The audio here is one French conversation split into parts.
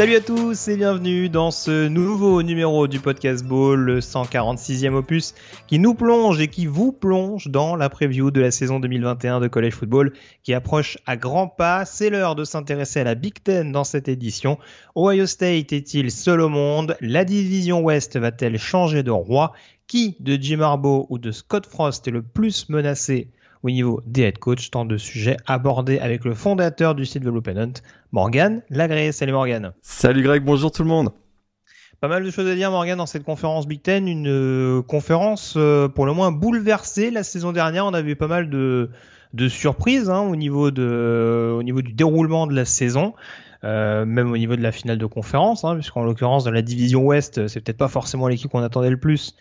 Salut à tous et bienvenue dans ce nouveau numéro du podcast Ball, le 146e opus, qui nous plonge et qui vous plonge dans la preview de la saison 2021 de College Football qui approche à grands pas. C'est l'heure de s'intéresser à la Big Ten dans cette édition. Ohio State est-il seul au monde? La division Ouest va-t-elle changer de roi? Qui de Jim Harbaugh ou de Scott Frost est le plus menacé au niveau des head coach, tant de sujets abordés avec le fondateur du site Development, Morgan Lagré. Salut Morgan. Salut Greg, bonjour tout le monde. Pas mal de choses à dire, Morgan, dans cette conférence Big Ten. Une euh, conférence euh, pour le moins bouleversée. La saison dernière, on a vu pas mal de, de surprises hein, au, niveau de, au niveau du déroulement de la saison. Euh, même au niveau de la finale de conférence, hein, puisqu'en l'occurrence dans la division Ouest, c'est peut-être pas forcément l'équipe qu'on attendait le plus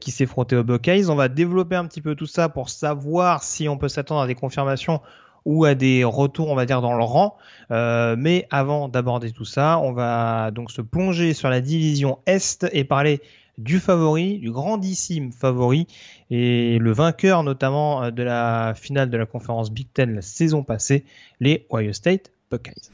qui s'est frotté aux Buckeyes. On va développer un petit peu tout ça pour savoir si on peut s'attendre à des confirmations ou à des retours, on va dire, dans le rang. Euh, mais avant d'aborder tout ça, on va donc se plonger sur la division Est et parler du favori, du grandissime favori, et le vainqueur notamment euh, de la finale de la conférence Big Ten la saison passée, les Ohio State Buckeyes.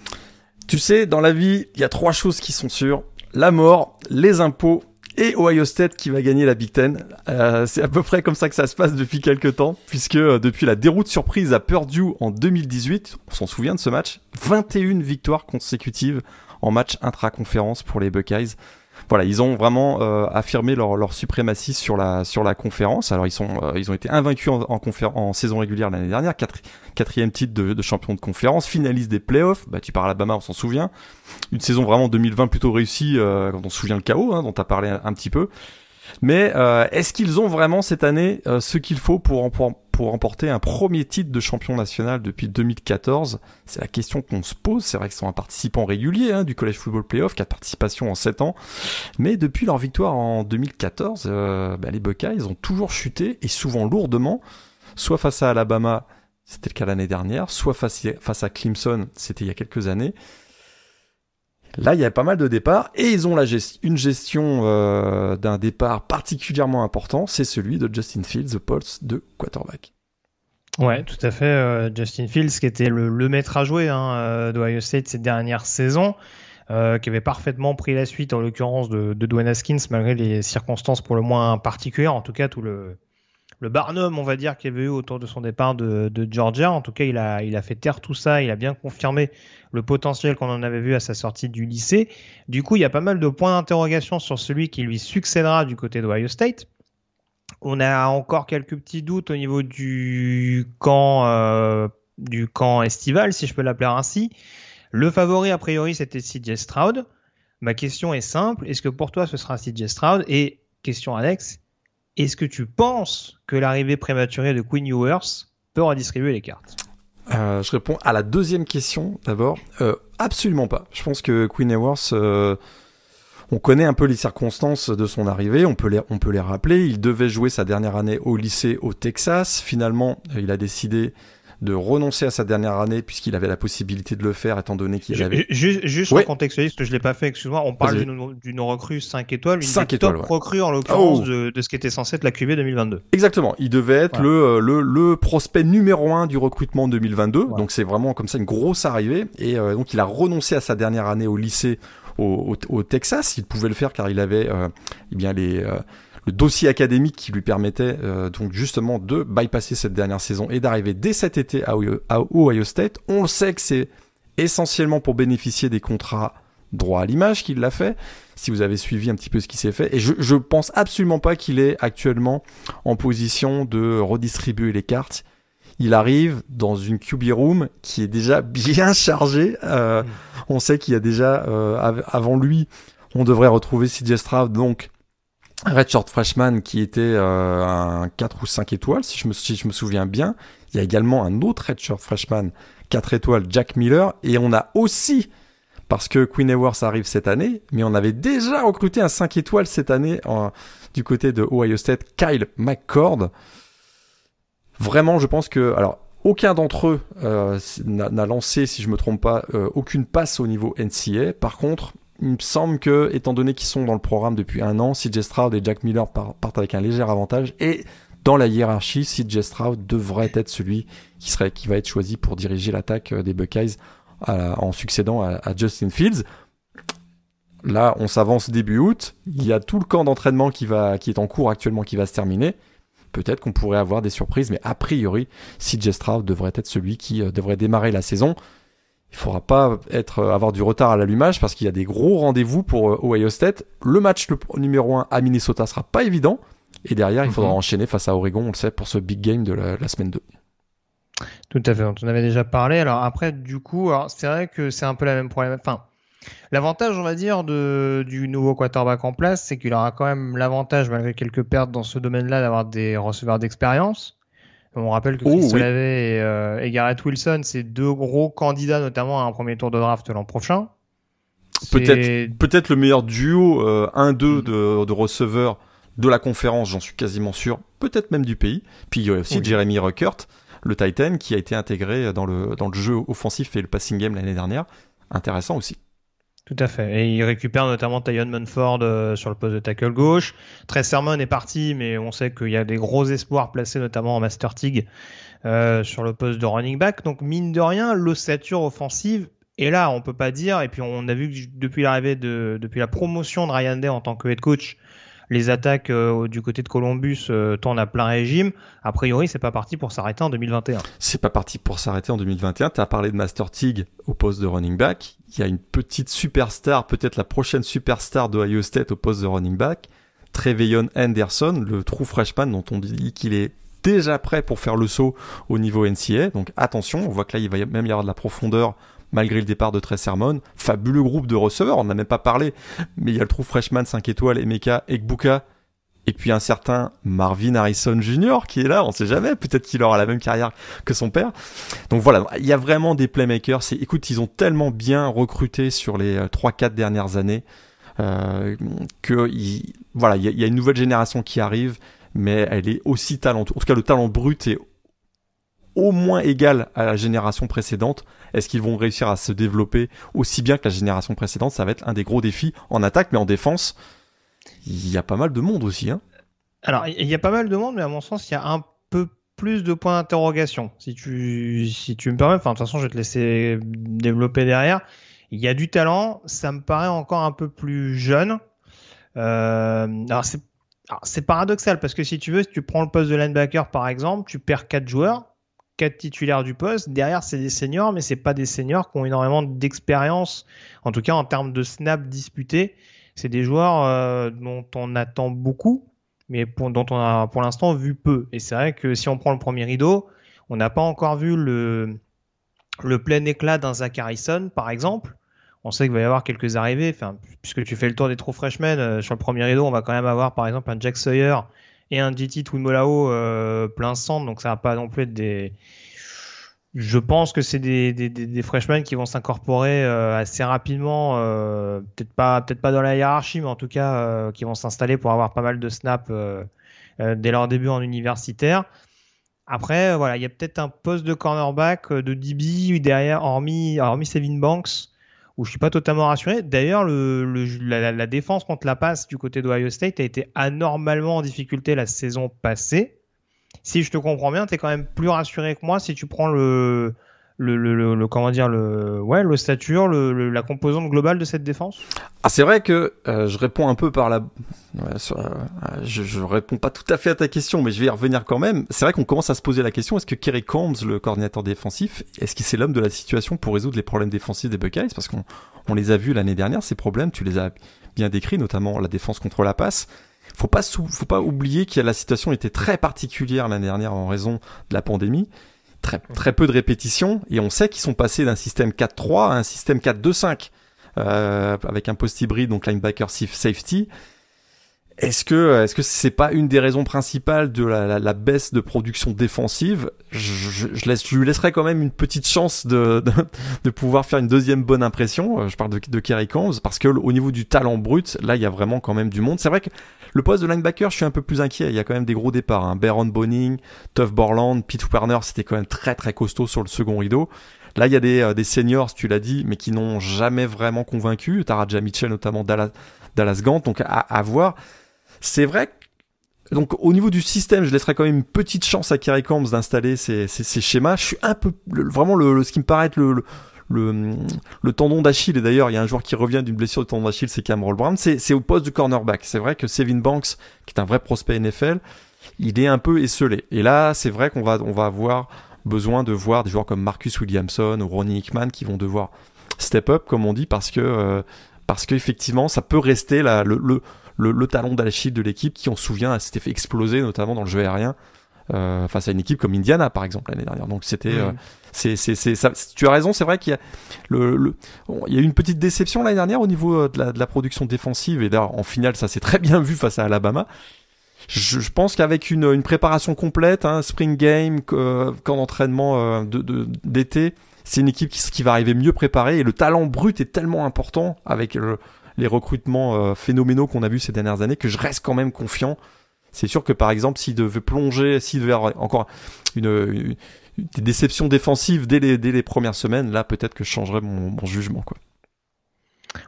Tu sais, dans la vie, il y a trois choses qui sont sûres. La mort, les impôts et Ohio State qui va gagner la Big Ten. Euh, c'est à peu près comme ça que ça se passe depuis quelques temps, puisque euh, depuis la déroute surprise à Purdue en 2018, on s'en souvient de ce match, 21 victoires consécutives en match intra-conférence pour les Buckeyes voilà, ils ont vraiment euh, affirmé leur, leur, suprématie sur la sur la conférence. Alors ils sont euh, ils ont été invaincus en, en, en saison régulière l'année dernière, quatrième titre de, de, champion de conférence, finaliste des playoffs. Bah tu parles Alabama, on s'en souvient. Une saison vraiment 2020 plutôt réussie euh, quand on se souvient le chaos hein, dont tu as parlé un, petit peu. Mais est-ce qu'ils ont vraiment cette année ce qu'il faut pour, pour pour remporter un premier titre de champion national depuis 2014 C'est la question qu'on se pose. C'est vrai qu'ils sont un participant régulier hein, du College Football Playoff, quatre participations en 7 ans. Mais depuis leur victoire en 2014, euh, bah, les Buckeyes ont toujours chuté et souvent lourdement, soit face à Alabama, c'était le cas l'année dernière, soit face, face à Clemson, c'était il y a quelques années. Là, il y a pas mal de départs et ils ont une gestion euh, d'un départ particulièrement important, c'est celui de Justin Fields, the pulse de quarterback. Ouais, tout à fait. Euh, Justin Fields, qui était le, maître à jouer hein, euh, d'Ohio State cette dernières saisons, qui avait parfaitement pris la suite, en l'occurrence de, de Dwayne Haskins, malgré les circonstances pour le moins particulières, en tout cas tout le, le Barnum, on va dire, qu'il y avait eu autour de son départ de, Georgia. En tout cas, il a, fait taire tout ça, il a bien confirmé le potentiel qu'on en avait vu à sa sortie du lycée. Du coup, il y a pas mal de points d'interrogation sur celui qui lui succédera du côté d'Ohio State. On a encore quelques petits doutes au niveau du camp, euh, du camp estival, si je peux l'appeler ainsi. Le favori, a priori, c'était CJ Stroud. Ma question est simple. Est-ce que pour toi, ce sera CJ Stroud? Et question Alex, est-ce que tu penses que l'arrivée prématurée de Queen Ewers peut redistribuer les cartes? Euh, Je réponds à la deuxième question d'abord. Euh, absolument pas. Je pense que Queen Ewers, euh, on connaît un peu les circonstances de son arrivée, on peut, les, on peut les rappeler. Il devait jouer sa dernière année au lycée au Texas. Finalement, il a décidé de renoncer à sa dernière année puisqu'il avait la possibilité de le faire étant donné qu'il avait... Juste, juste ouais. que je l'ai pas fait, excuse-moi, on parle d'une recrue 5 étoiles, une 5 étoiles, top recrue en l'occurrence oh. de, de, ce qui était censé être la QB 2022. Exactement, il devait être le, euh, le, le, prospect numéro 1 du recrutement 2022, donc c'est vraiment comme ça une grosse arrivée, et euh, donc il a renoncé à sa dernière année au lycée au, au, au Texas, il pouvait le faire car il avait euh, eh bien les... Euh, le dossier académique qui lui permettait euh, donc justement de bypasser cette dernière saison et d'arriver dès cet été à Ohio, State. On le sait que c'est essentiellement pour bénéficier des contrats droit à l'image qu'il l'a fait, si vous avez suivi un petit peu ce qui s'est fait. Et je, je pense absolument pas qu'il est actuellement en position de redistribuer les cartes. Il arrive dans une QB room qui est déjà bien chargée. Euh, mm. On sait qu'il y a déjà, euh, avant lui, on devrait retrouver CJ Stroud, donc Redshirt Freshman qui était euh, un 4 ou 5 étoiles, si je, me, si je me souviens bien. Il y a également un autre Redshirt Freshman 4 étoiles, Jack Miller. Et on a aussi, parce que Queen Ewers arrive cette année, mais on avait déjà recruté un 5 étoiles cette année du côté de Ohio State, Kyle McCord. Vraiment, je pense que... Alors, aucun d'entre eux euh, n'a lancé, si je me trompe pas, euh, aucune passe au niveau NCA. Par contre, il me semble que, étant donné qu'ils sont dans le programme depuis un an, CJ Stroud et Jack Miller partent avec un léger avantage. Et dans la hiérarchie, CJ Stroud devrait être celui qui serait, qui va être choisi pour diriger l'attaque euh, des Buckeyes en succédant à, Justin Fields. Là, on s'avance début août. Il y a tout le camp d'entraînement qui va, qui est en cours actuellement, qui va se terminer. Peut-être qu'on pourrait avoir des surprises, mais a priori, CJ Stroud devrait être celui qui euh, devrait démarrer la saison. Il faudra pas être euh, avoir du retard à l'allumage parce qu'il y a des gros rendez-vous pour Ohio State. Le match numéro 1 à Minnesota sera pas évident. Et derrière, il faudra mhm. enchaîner face à Oregon, on le sait, pour ce big game de la, semaine 2. Tout à fait, on en avait déjà parlé. Alors après, du coup, c'est vrai que c'est un peu la même problème. Enfin, l'avantage, on va dire, de, du nouveau quarterback en place, c'est qu'il aura quand même l'avantage, malgré quelques pertes dans ce domaine-là, d'avoir des receveurs d'expérience. On rappelle que oh, Chris euh, et, Garrett Wilson, c'est deux gros candidats, notamment à un premier tour de draft l'an prochain. Peut-être, peut-être le meilleur duo 1-2 mm. de, de receveurs de la conférence, j'en suis quasiment sûr, peut-être même du pays. Puis il y a aussi Jeremy Ruckert, le Titan, qui a été intégré dans le, dans le jeu offensif et le passing game l'année dernière. Intéressant aussi. Tout à fait. Et il récupère notamment Tyon Munford euh, sur le poste de tackle gauche. Trey Sermon est parti, mais on sait qu'il y a des gros espoirs placés notamment en Master Tig euh, sur le poste de running back. Donc mine de rien, l'ossature offensive est là. On peut pas dire. Et puis on a vu que depuis l'arrivée de, depuis la promotion de Ryan Day en tant que head coach, les attaques euh, du côté de Columbus euh, tournent à plein régime. A priori, c'est pas parti pour s'arrêter en 2021. C'est pas parti pour s'arrêter en 2021. Tu as parlé de Master Tig au poste de running back. Il y a une petite superstar, peut-être la prochaine superstar de Ohio State au poste de running back. Treveyon Anderson, le true freshman dont on dit qu'il est déjà prêt pour faire le saut au niveau NCA. Donc attention, on voit que là, il va même y avoir de la profondeur malgré le départ de Trey Sermon. Fabuleux groupe de receveurs, on n'en a même pas parlé, mais il y a le trou freshman 5 étoiles, Emeka Ekbuka, et puis un certain Marvin Harrison Jr. qui est là, on sait jamais, peut-être qu'il aura la même carrière que son père. Donc voilà, il y a vraiment des playmakers. Écoute, ils ont tellement bien recruté sur les 3-4 euh, dernières années euh, que voilà, il y, a une nouvelle génération qui arrive, mais elle est aussi talentueuse. En tout cas, le talent brut est au moins égal à la génération précédente. Est-ce qu'ils vont réussir à se développer aussi bien que la génération précédente? Ça va être un des gros défis en attaque, mais en défense, il y a pas mal de monde aussi. Hein Alors, il y a pas mal de monde, mais à mon sens, il y a un peu plus de points d'interrogation. Si tu, si tu me permets, enfin, de toute façon, je vais te laisser développer derrière. Il y a du talent, ça me paraît encore un peu plus jeune. Euh, alors, c'est paradoxal parce que si tu veux, si tu prends le poste de linebacker par exemple, tu perds quatre joueurs quatre titulaires du poste. Derrière, c'est des seniors, mais c'est pas des seniors qui ont énormément d'expérience, en tout cas en termes de snaps disputés. C'est des joueurs euh, dont on attend beaucoup, mais dont on a pour l'instant vu peu. Et c'est vrai que si on prend le premier rideau, on n'a pas encore vu le, le plein éclat d'un Zach Harrison, par exemple. On sait qu'il va y avoir quelques arrivées. Puisque tu fais le tour des trous freshmen, euh, sur le premier rideau, on va quand même avoir par exemple un Jack Sawyer et un GT Twimolao euh, plein centre, donc ça va pas non plus être des. Je pense que c'est des, des, des, freshmen qui vont s'incorporer euh, assez rapidement, euh, peut-être pas peut-être pas dans la hiérarchie, mais en tout cas euh, qui vont s'installer pour avoir pas mal de snaps dès leur début en universitaire. Après, voilà, il y a peut-être un poste de cornerback de DB derrière, hormis hormis Sevin Banks où je suis pas totalement rassuré. D'ailleurs, le, la, défense contre la passe du côté d'Ohio State a été anormalement en difficulté la saison passée. Si je te comprends bien, tu es quand même plus rassuré que moi si tu prends le, le, le, le, comment dire le ouais le stature le, la composante globale de cette défense? Ah c'est vrai que euh, je réponds un peu par la euh, je, je réponds pas tout à fait à ta question mais je vais y revenir quand même. C'est vrai qu'on commence à se poser la question est-ce que Kerry Combs le coordinateur défensif est-ce qu'il c'est l'homme de la situation pour résoudre les problèmes défensifs des Buckeyes parce qu'on on les a vus l'année dernière ces problèmes tu les as bien décrits notamment la défense contre la passe. Faut pas faut pas oublier que la situation était très particulière l'année dernière en raison de la pandémie très, très peu de répétitions et on sait qu'ils sont passés d'un système 4-3 à un système 4-2-5 euh, avec un post hybride donc linebacker safety. Est-ce que est-ce que c'est pas une des raisons principales de la, la, baisse de production défensive? Je, je, laisse, je lui laisserai quand même une petite chance de, de, de, pouvoir faire une deuxième bonne impression. Euh, je parle de, de Kerry Combs parce que au niveau du talent brut, là il y a vraiment quand même du monde. C'est vrai que le poste de linebacker, je suis un peu plus inquiet. Il y a quand même des gros départs. Hein. Baron Boning, Tuff Borland, Pete Werner, c'était quand même très très costaud sur le second rideau. Là, il y a des, euh, des seniors, tu l'as dit, mais qui n'ont jamais vraiment convaincu. Taraja Mitchell, notamment Dallas, Dallas Gant, donc à, à voir. C'est vrai donc au niveau du système, je laisserai quand même une petite chance à Kerry Combs d'installer ces, ces, schémas. Je suis un peu vraiment le, ce qui me paraît être le, tendon d'Achille. Et d'ailleurs, il y a un joueur qui revient d'une blessure de tendon d'Achille, c'est Cameron Brown. C'est au poste de cornerback. C'est vrai que Sevin Banks, qui est un vrai prospect NFL, il est un peu esselé. Et là, c'est vrai qu'on va avoir besoin de voir des joueurs comme Marcus Williamson ou Ronnie Hickman qui vont devoir step up, comme on dit, parce que euh, qu'effectivement, ça peut rester le le, le talon d'Achille de l'équipe qui, on se souvient, s'était fait exploser notamment dans le jeu aérien euh, face à une équipe comme Indiana par exemple l'année dernière. Donc c'était, euh, c'est, c'est, tu as raison, c'est vrai qu'il y a le, le il y a eu une petite déception l'année dernière au niveau euh, de la, de la production défensive et d'ailleurs en finale ça s'est très bien vu face à Alabama. Je, je pense qu'avec une, une préparation complète, hein, spring game, euh, camp d'entraînement de, de, d'été, c'est une équipe qui, qui va arriver mieux préparée et le talent brut est tellement important avec le, les recrutements euh, phénoménaux qu'on a vus ces dernières années que je reste quand même confiant. C'est sûr que par exemple, s'il devait plonger, s'il devait avoir encore une, des déceptions défensives dès les, dès les premières semaines, là peut-être que je changerais mon, mon jugement. Quoi.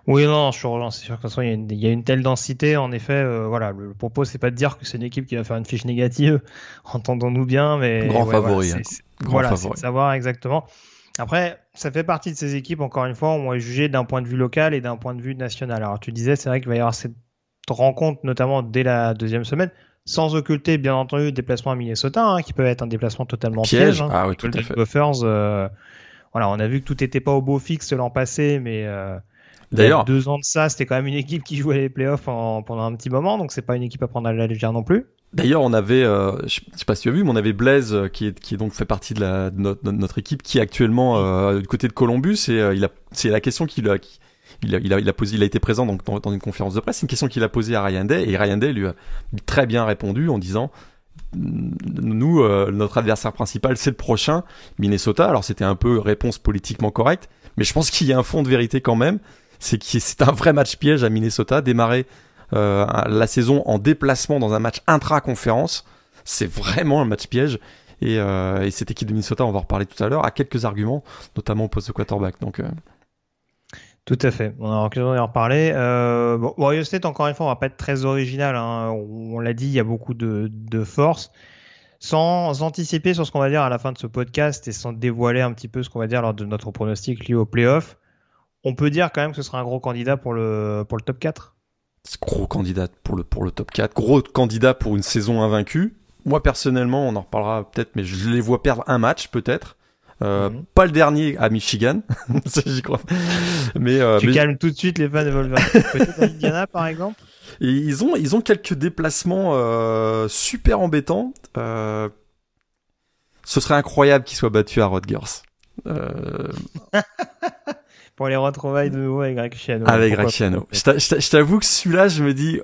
Oui, non, je suis C'est sûr que il y, a une, il y a une telle densité. En effet, euh, voilà, le, propos, c'est pas de dire que c'est une équipe qui va faire une fiche négative. Entendons-nous bien, mais grand favori. Voilà, c'est, hein. savoir exactement. Après, ça fait partie de ces équipes, encore une fois, on va juger d'un point de vue local et d'un point de vue national. Alors, tu disais, c'est vrai qu'il va y avoir cette rencontre, notamment dès la deuxième semaine, sans occulter, bien entendu, le déplacement à Minnesota, hein, qui peut être un déplacement totalement piège. Hein. Ah oui, tout à fait. Buffers, euh, voilà, on a vu que tout n'était pas au beau fixe l'an passé, mais euh, D'ailleurs, deux ans de ça, c'était quand même une équipe qui jouait les playoffs pendant un petit moment, donc c'est pas une équipe à prendre à la légère non plus. D'ailleurs, on avait, euh, je sais pas si tu as vu, mais on avait Blaise euh, qui est qui donc fait partie de, notre, équipe, qui est actuellement euh, du côté de Columbus et euh, c'est la question qu'il a, a, il a, posé, il a été présent dans, dans une conférence de presse. C'est une question qu'il a posée à Ryan Day et Ryan Day lui a très bien répondu en disant nous, notre adversaire principal, c'est le prochain Minnesota. Alors c'était un peu réponse politiquement correcte, mais je pense qu'il y a un fond de vérité quand même. C'est que c'est un vrai match piège à Minnesota, démarrer euh, la saison en déplacement dans un match intra-conférence. C'est vraiment un match piège. Et, euh, et, cette équipe de Minnesota, on va en reparler tout à l'heure, a quelques arguments, notamment au poste de quarterback. Donc, euh... Tout à fait. On a l'occasion d'en reparler. Euh, bon, Ohio State, encore une fois, on va pas être très original. Hein. On, l'a dit, il y a beaucoup de, de force. Sans anticiper sur ce qu'on va dire à la fin de ce podcast et sans dévoiler un petit peu ce qu'on va dire lors de notre pronostic lié au playoff, on peut dire quand même que ce sera un gros candidat pour le, pour le top 4 gros candidat pour le, pour le top 4, gros candidat pour une saison invaincue. Moi, personnellement, on en reparlera peut-être, mais je les vois perdre un match, peut-être. Euh, mhm. Pas le dernier à Michigan, j'y crois. Mais euh, tu calmes tout de suite les fans de Wolverine. Peut-être à Indiana par exemple. Et ils ont ils ont quelques déplacements euh, super embêtants. Euh, ce serait incroyable qu'ils soient battus à Rutgers. Pour les retrouvailles de nouveau avec Greg Chiano. Avec Greg Chiano. Je t'avoue que celui-là, je me dis,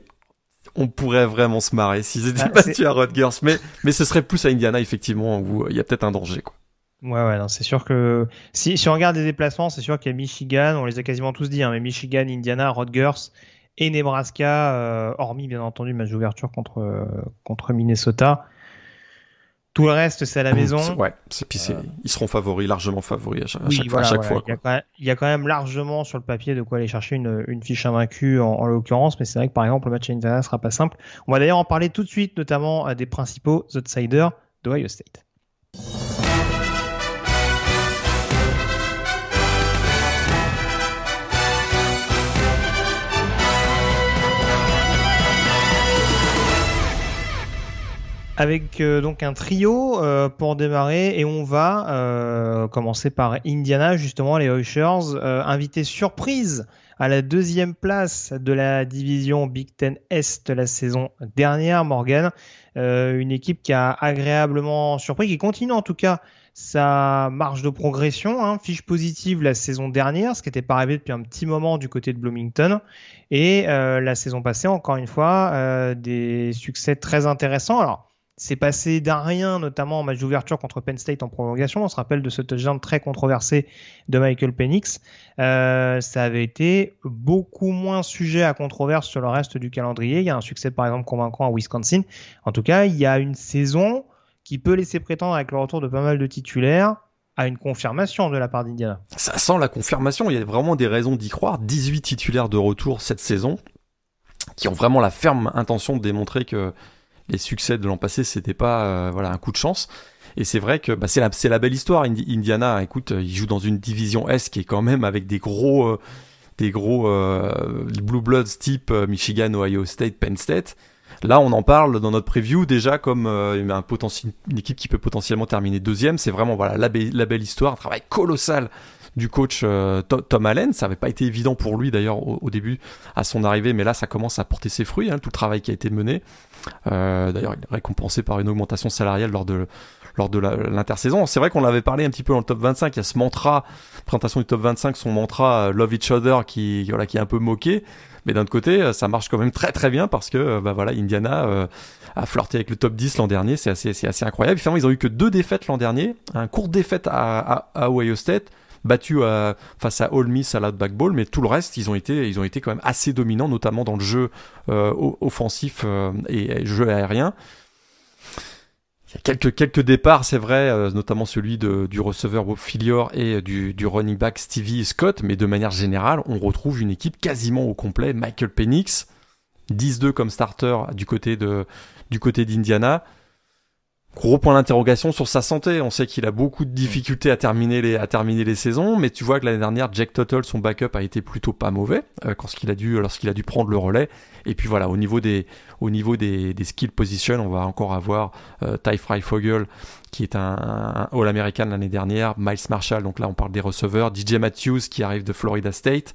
on pourrait vraiment se marrer s'ils étaient bah, battus à Rutgers. Mais, mais ce serait plus à Indiana, effectivement, où il y a peut-être un danger, quoi. Ouais, ouais, non, c'est sûr que si, si on regarde les déplacements, c'est sûr qu'il y a Michigan, on les a quasiment tous dit, hein, mais Michigan, Indiana, Rutgers et Nebraska, euh, hormis bien entendu match d'ouverture contre, euh, contre Minnesota. Tout le reste, c'est à la maison. Ouais, puis euh, ils seront favoris, largement favoris à chaque, fois. Il, y a quand même, largement sur le papier de quoi aller chercher une, une fiche invaincue en, en l'occurrence, mais c'est vrai que par exemple, le match à Indiana sera pas simple. On va d'ailleurs en parler tout de suite, notamment à des principaux outsiders d'Ohio State. Avec euh, donc un trio euh, pour démarrer et on va euh, commencer par Indiana justement les Ushers invités surprise à la deuxième place de la division Big Ten Est la saison dernière Morgan une équipe qui a agréablement surpris qui continue en tout cas sa marge de progression, hein, fiche positive la saison dernière, ce qui n'était pas arrivé depuis un petit moment du côté de Bloomington. Et euh, la saison passée, encore une fois, euh, des succès très intéressants. Alors, c'est passé d'un rien, notamment en match d'ouverture contre Penn State en prolongation. On se rappelle de ce touchdown très controversé de Michael Penix. Euh, ça avait été beaucoup moins sujet à controverse sur le reste du calendrier. Il y a un succès par exemple convaincant à Wisconsin. En tout cas, il y a une saison qui peut laisser prétendre avec le retour de pas mal de titulaires à une confirmation de la part d'Indiana. Ça sent la confirmation, il y a vraiment des raisons d'y croire. 18 titulaires de retour cette saison qui ont vraiment la ferme intention de démontrer que les succès de l'an passé, c'était pas euh, voilà un coup de chance. Et c'est vrai que bah, c'est la, belle histoire. Indiana, écoute, il joue dans une division S qui est quand même avec des gros, euh, des gros euh, Blue Bloods type Michigan, Ohio State, Penn State. Là, on en parle dans notre preview déjà comme un une équipe qui peut potentiellement terminer deuxième. C'est vraiment voilà la, la belle histoire, un travail colossal du coach euh, Tom Allen. Ça n'avait pas été évident pour lui d'ailleurs au, début à son arrivée, mais là ça commence à porter ses fruits, hein, tout le travail qui a été mené. Euh, d'ailleurs, il est récompensé par une augmentation salariale lors de lors de l'intersaison. C'est vrai qu'on l'avait parlé un petit peu dans le top 25. Il y a ce mantra, présentation du top 25, son mantra euh, Love Each Other qui voilà qui est un peu moqué. Mais d'un autre côté, ça marche quand même très très bien parce que bah voilà, Indiana a flirté avec le top 10 l'an dernier. C'est assez, assez incroyable. Finalement, ils ont eu que deux défaites l'an dernier. Un court défaite à, à, à Ohio State battu euh, face à All Miss à l'outback mais tout le reste, ils ont été, quand même assez dominants, notamment dans le jeu euh, offensif euh, et, jeu aérien. Il y a quelques, quelques départs, c'est vrai, notamment celui du receveur Bob Filior et du, running back Stevie Scott, mais de manière générale, on retrouve une équipe quasiment au complet. Michael Penix, 10-2 comme starter du côté d'Indiana. Gros point d'interrogation sur sa santé. On sait qu'il a beaucoup de difficultés à terminer les à terminer les saisons, mais tu vois que l'année dernière, Jack Tuttle, son backup, a été plutôt pas mauvais euh, quand a dû lorsqu'il a dû prendre le relais. Et puis voilà, au niveau des au niveau des, des skill position, on va encore avoir euh, Ty Fogel qui est un, All American l'année dernière, Miles Marshall, donc là on parle des receveurs, DJ Matthews qui arrive de Florida State.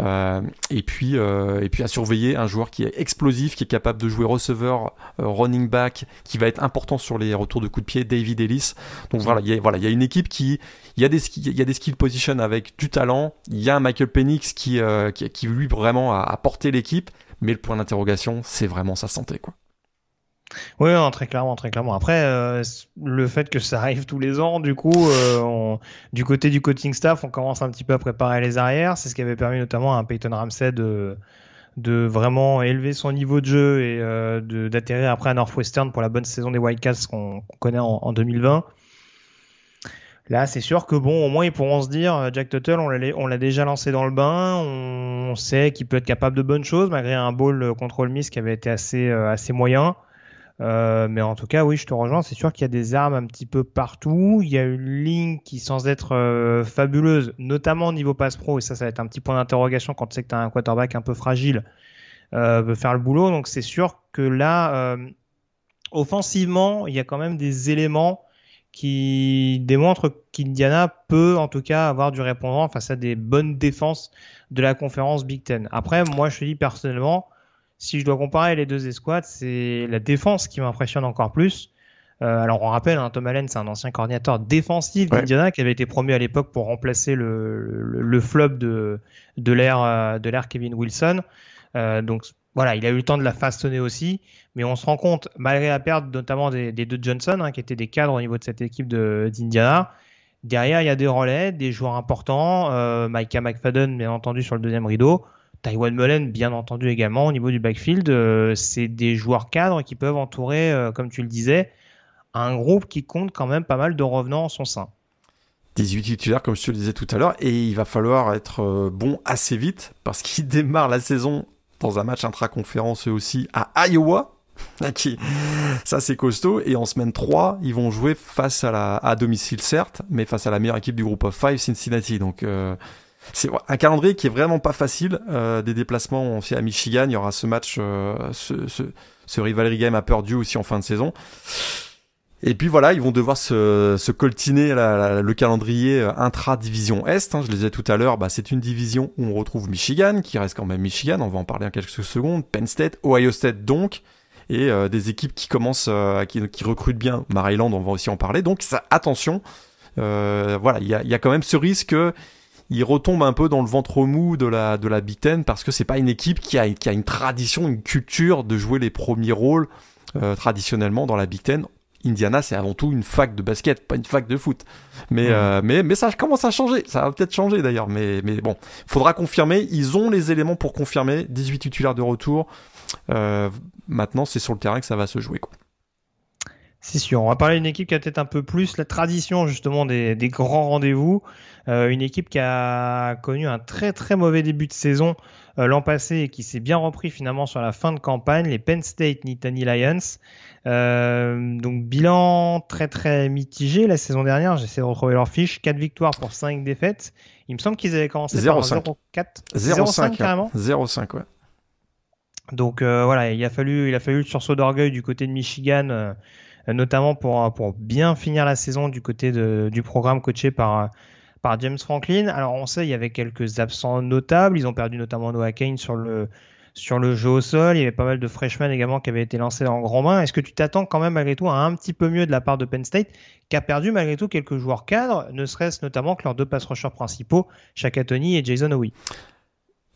Euh, et puis euh, et puis à surveiller un joueur qui est explosif, qui est capable de jouer receveur, euh, running back, qui va être important sur les retours de coups de pied, David Ellis. Donc voilà, il y a, voilà, il y a une équipe qui il y a des il y a des skill position avec du talent. Il y a un Michael Penix qui qui, qui, lui vraiment a, a porté l'équipe, mais le point d'interrogation, c'est vraiment sa santé quoi. Oui, très clairement, très clairement. Après, euh, le fait que ça arrive tous les ans, du coup, euh, du côté du coaching staff, on commence un petit peu à préparer les arrières. C'est ce qui avait permis notamment à Peyton Ramsey de, vraiment élever son niveau de jeu et euh, d'atterrir après à Northwestern pour la bonne saison des Wildcats qu'on connaît en, en, 2020. Là, c'est sûr que bon, au moins ils pourront se dire, Jack Tuttle, on l'a déjà lancé dans le bain, on, sait qu'il peut être capable de bonnes choses malgré un ball contre le Miss qui avait été assez moyen. Euh, mais en tout cas, oui, je te rejoins. C'est sûr qu'il y a des armes un petit peu partout. Il y a une ligne qui, sans être euh, fabuleuse, notamment au niveau pass pro, et ça, ça va être un petit point d'interrogation quand tu sais que tu as un quarterback un peu fragile, euh, peut faire le boulot. Donc c'est sûr que là, euh, offensivement, il y a quand même des éléments qui démontrent qu'Indiana peut en tout cas avoir du répondant face à des bonnes défenses de la conférence Big Ten. Après, moi, je te dis personnellement, si je dois comparer les deux escouades, c'est la défense qui m'impressionne encore plus. Euh, alors on rappelle, hein, Tom Allen, c'est un ancien coordinateur défensif d'Indiana qui avait été promu à l'époque pour remplacer le, le, flop de, de l'ère euh, Kevin Wilson. Euh, donc voilà, il a eu le temps de la façonner aussi, mais on se rend compte, malgré la perte notamment des, des deux Johnson, hein, qui étaient des cadres au niveau de cette équipe d'Indiana, derrière il y a des relais, des joueurs importants, euh, Micah McFadden bien entendu sur le deuxième rideau. Taiwan Mullen, bien entendu également au niveau du backfield, euh, c'est des joueurs cadres qui peuvent entourer, euh, comme tu le disais, un groupe qui compte quand même pas mal de revenants en son sein. 18 titulaires, comme je te le disais tout à l'heure, et il va falloir être euh, bon assez vite parce qu'il démarre la saison dans un match intra-conférence aussi à Iowa. ça c'est costaud. Et en semaine 3, ils vont jouer face à la, à domicile certes, mais face à la meilleure équipe du groupe of 5, Cincinnati. Donc, c'est un calendrier qui est vraiment pas facile. Euh, des déplacements on fait à Michigan, il y aura ce match, euh, ce, ce, rivalry game à Purdue aussi en fin de saison. Et puis voilà, ils vont devoir se, se coltiner le calendrier euh, intra-division Est. Hein, je le disais tout à l'heure, bah, c'est une division où on retrouve Michigan, qui reste quand même Michigan, on va en parler en quelques secondes, Penn State, Ohio State donc, et des équipes qui commencent, qui, recrutent bien. Maryland, on va aussi en parler. Donc attention, voilà, il y a, quand même ce risque il retombe un peu dans le ventre mou de la de la Big Ten parce que c'est pas une équipe qui a qui a une tradition, une culture de jouer les premiers rôles euh, traditionnellement dans la Big Ten. Indiana, c'est avant tout une fac de basket, pas une fac de foot. Mais euh, mais mais ça commence à changer. Ça va peut-être changer d'ailleurs. Mais mais bon, faudra confirmer. Ils ont les éléments pour confirmer. 18 titulaires de retour. Euh, maintenant, c'est sur le terrain que ça va se jouer. Quoi. C'est sûr. On va parler d'une équipe qui a peut-être un peu plus la tradition justement des, des grands rendez-vous. Euh, une équipe qui a connu un très très mauvais début de saison euh, l'an passé et qui s'est bien repris finalement sur la fin de campagne, les Penn State Nittany Lions. Euh, donc bilan très très mitigé la saison dernière, j'essaie de retrouver leur fiche, 4 victoires pour 5 défaites. Il me semble qu'ils avaient commencé 0, par 0-4, 0-5 carrément. 0-5 ouais. Donc voilà, il a fallu il a fallu le sursaut d'orgueil du côté de Michigan notamment pour, pour bien finir la saison du côté de, du programme coaché par, par James Franklin. Alors on sait il y avait quelques absents notables, ils ont perdu notamment Noah Kane sur le sur le jeu au sol, il y avait pas mal de freshmen également qui avaient été lancés en grand bain. Est-ce que tu t'attends quand même malgré tout à un petit peu mieux de la part de Penn State, qui a perdu malgré tout quelques joueurs cadres, ne serait-ce notamment que leurs deux pass rushers principaux, Shaka Tony et Jason Owie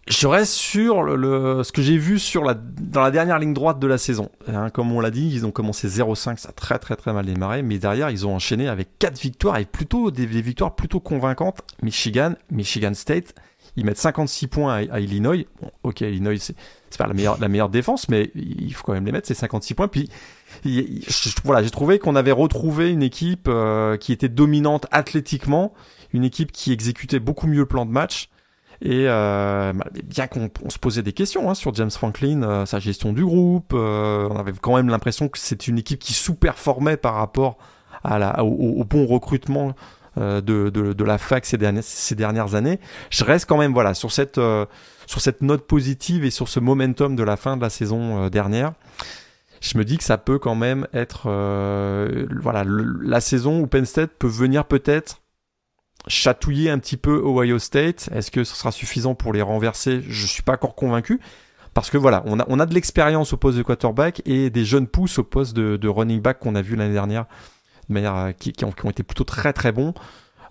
je reste sur le, ce que j'ai vu sur la, dans la dernière ligne droite de la saison. Hein, comme on l'a dit, ils ont commencé 0-5, ça a très très très mal démarré, mais derrière ils ont enchaîné avec quatre victoires et plutôt des, victoires plutôt convaincantes. Michigan, Michigan State, ils mettent 56 points à, Illinois. Bon, ok, Illinois c'est pas la meilleure la meilleure défense, mais il faut quand même les mettre, c'est 56 points. Puis voilà, j'ai trouvé qu'on avait retrouvé une équipe euh, qui était dominante athlétiquement, une équipe qui exécutait beaucoup mieux le plan de match et euh, bien qu'on se posait des questions hein, sur James Franklin, euh, sa gestion du groupe, euh, on avait quand même l'impression que c'est une équipe qui sous-performait par rapport à la, au, bon recrutement de, de, de, la fac ces dernières, ces dernières années. Je reste quand même voilà sur cette, sur cette note positive et sur ce momentum de la fin de la saison dernière. Je me dis que ça peut quand même être voilà la saison où Penn State peut venir peut-être chatouiller un petit peu Ohio State. Est-ce que ce sera suffisant pour les renverser? Je suis pas encore convaincu. Parce que voilà, on a, on a de l'expérience au poste de quarterback et des jeunes pousses au poste de, running back qu'on a vu l'année dernière, de manière euh, qui, ont, qui, ont, été plutôt très très bons.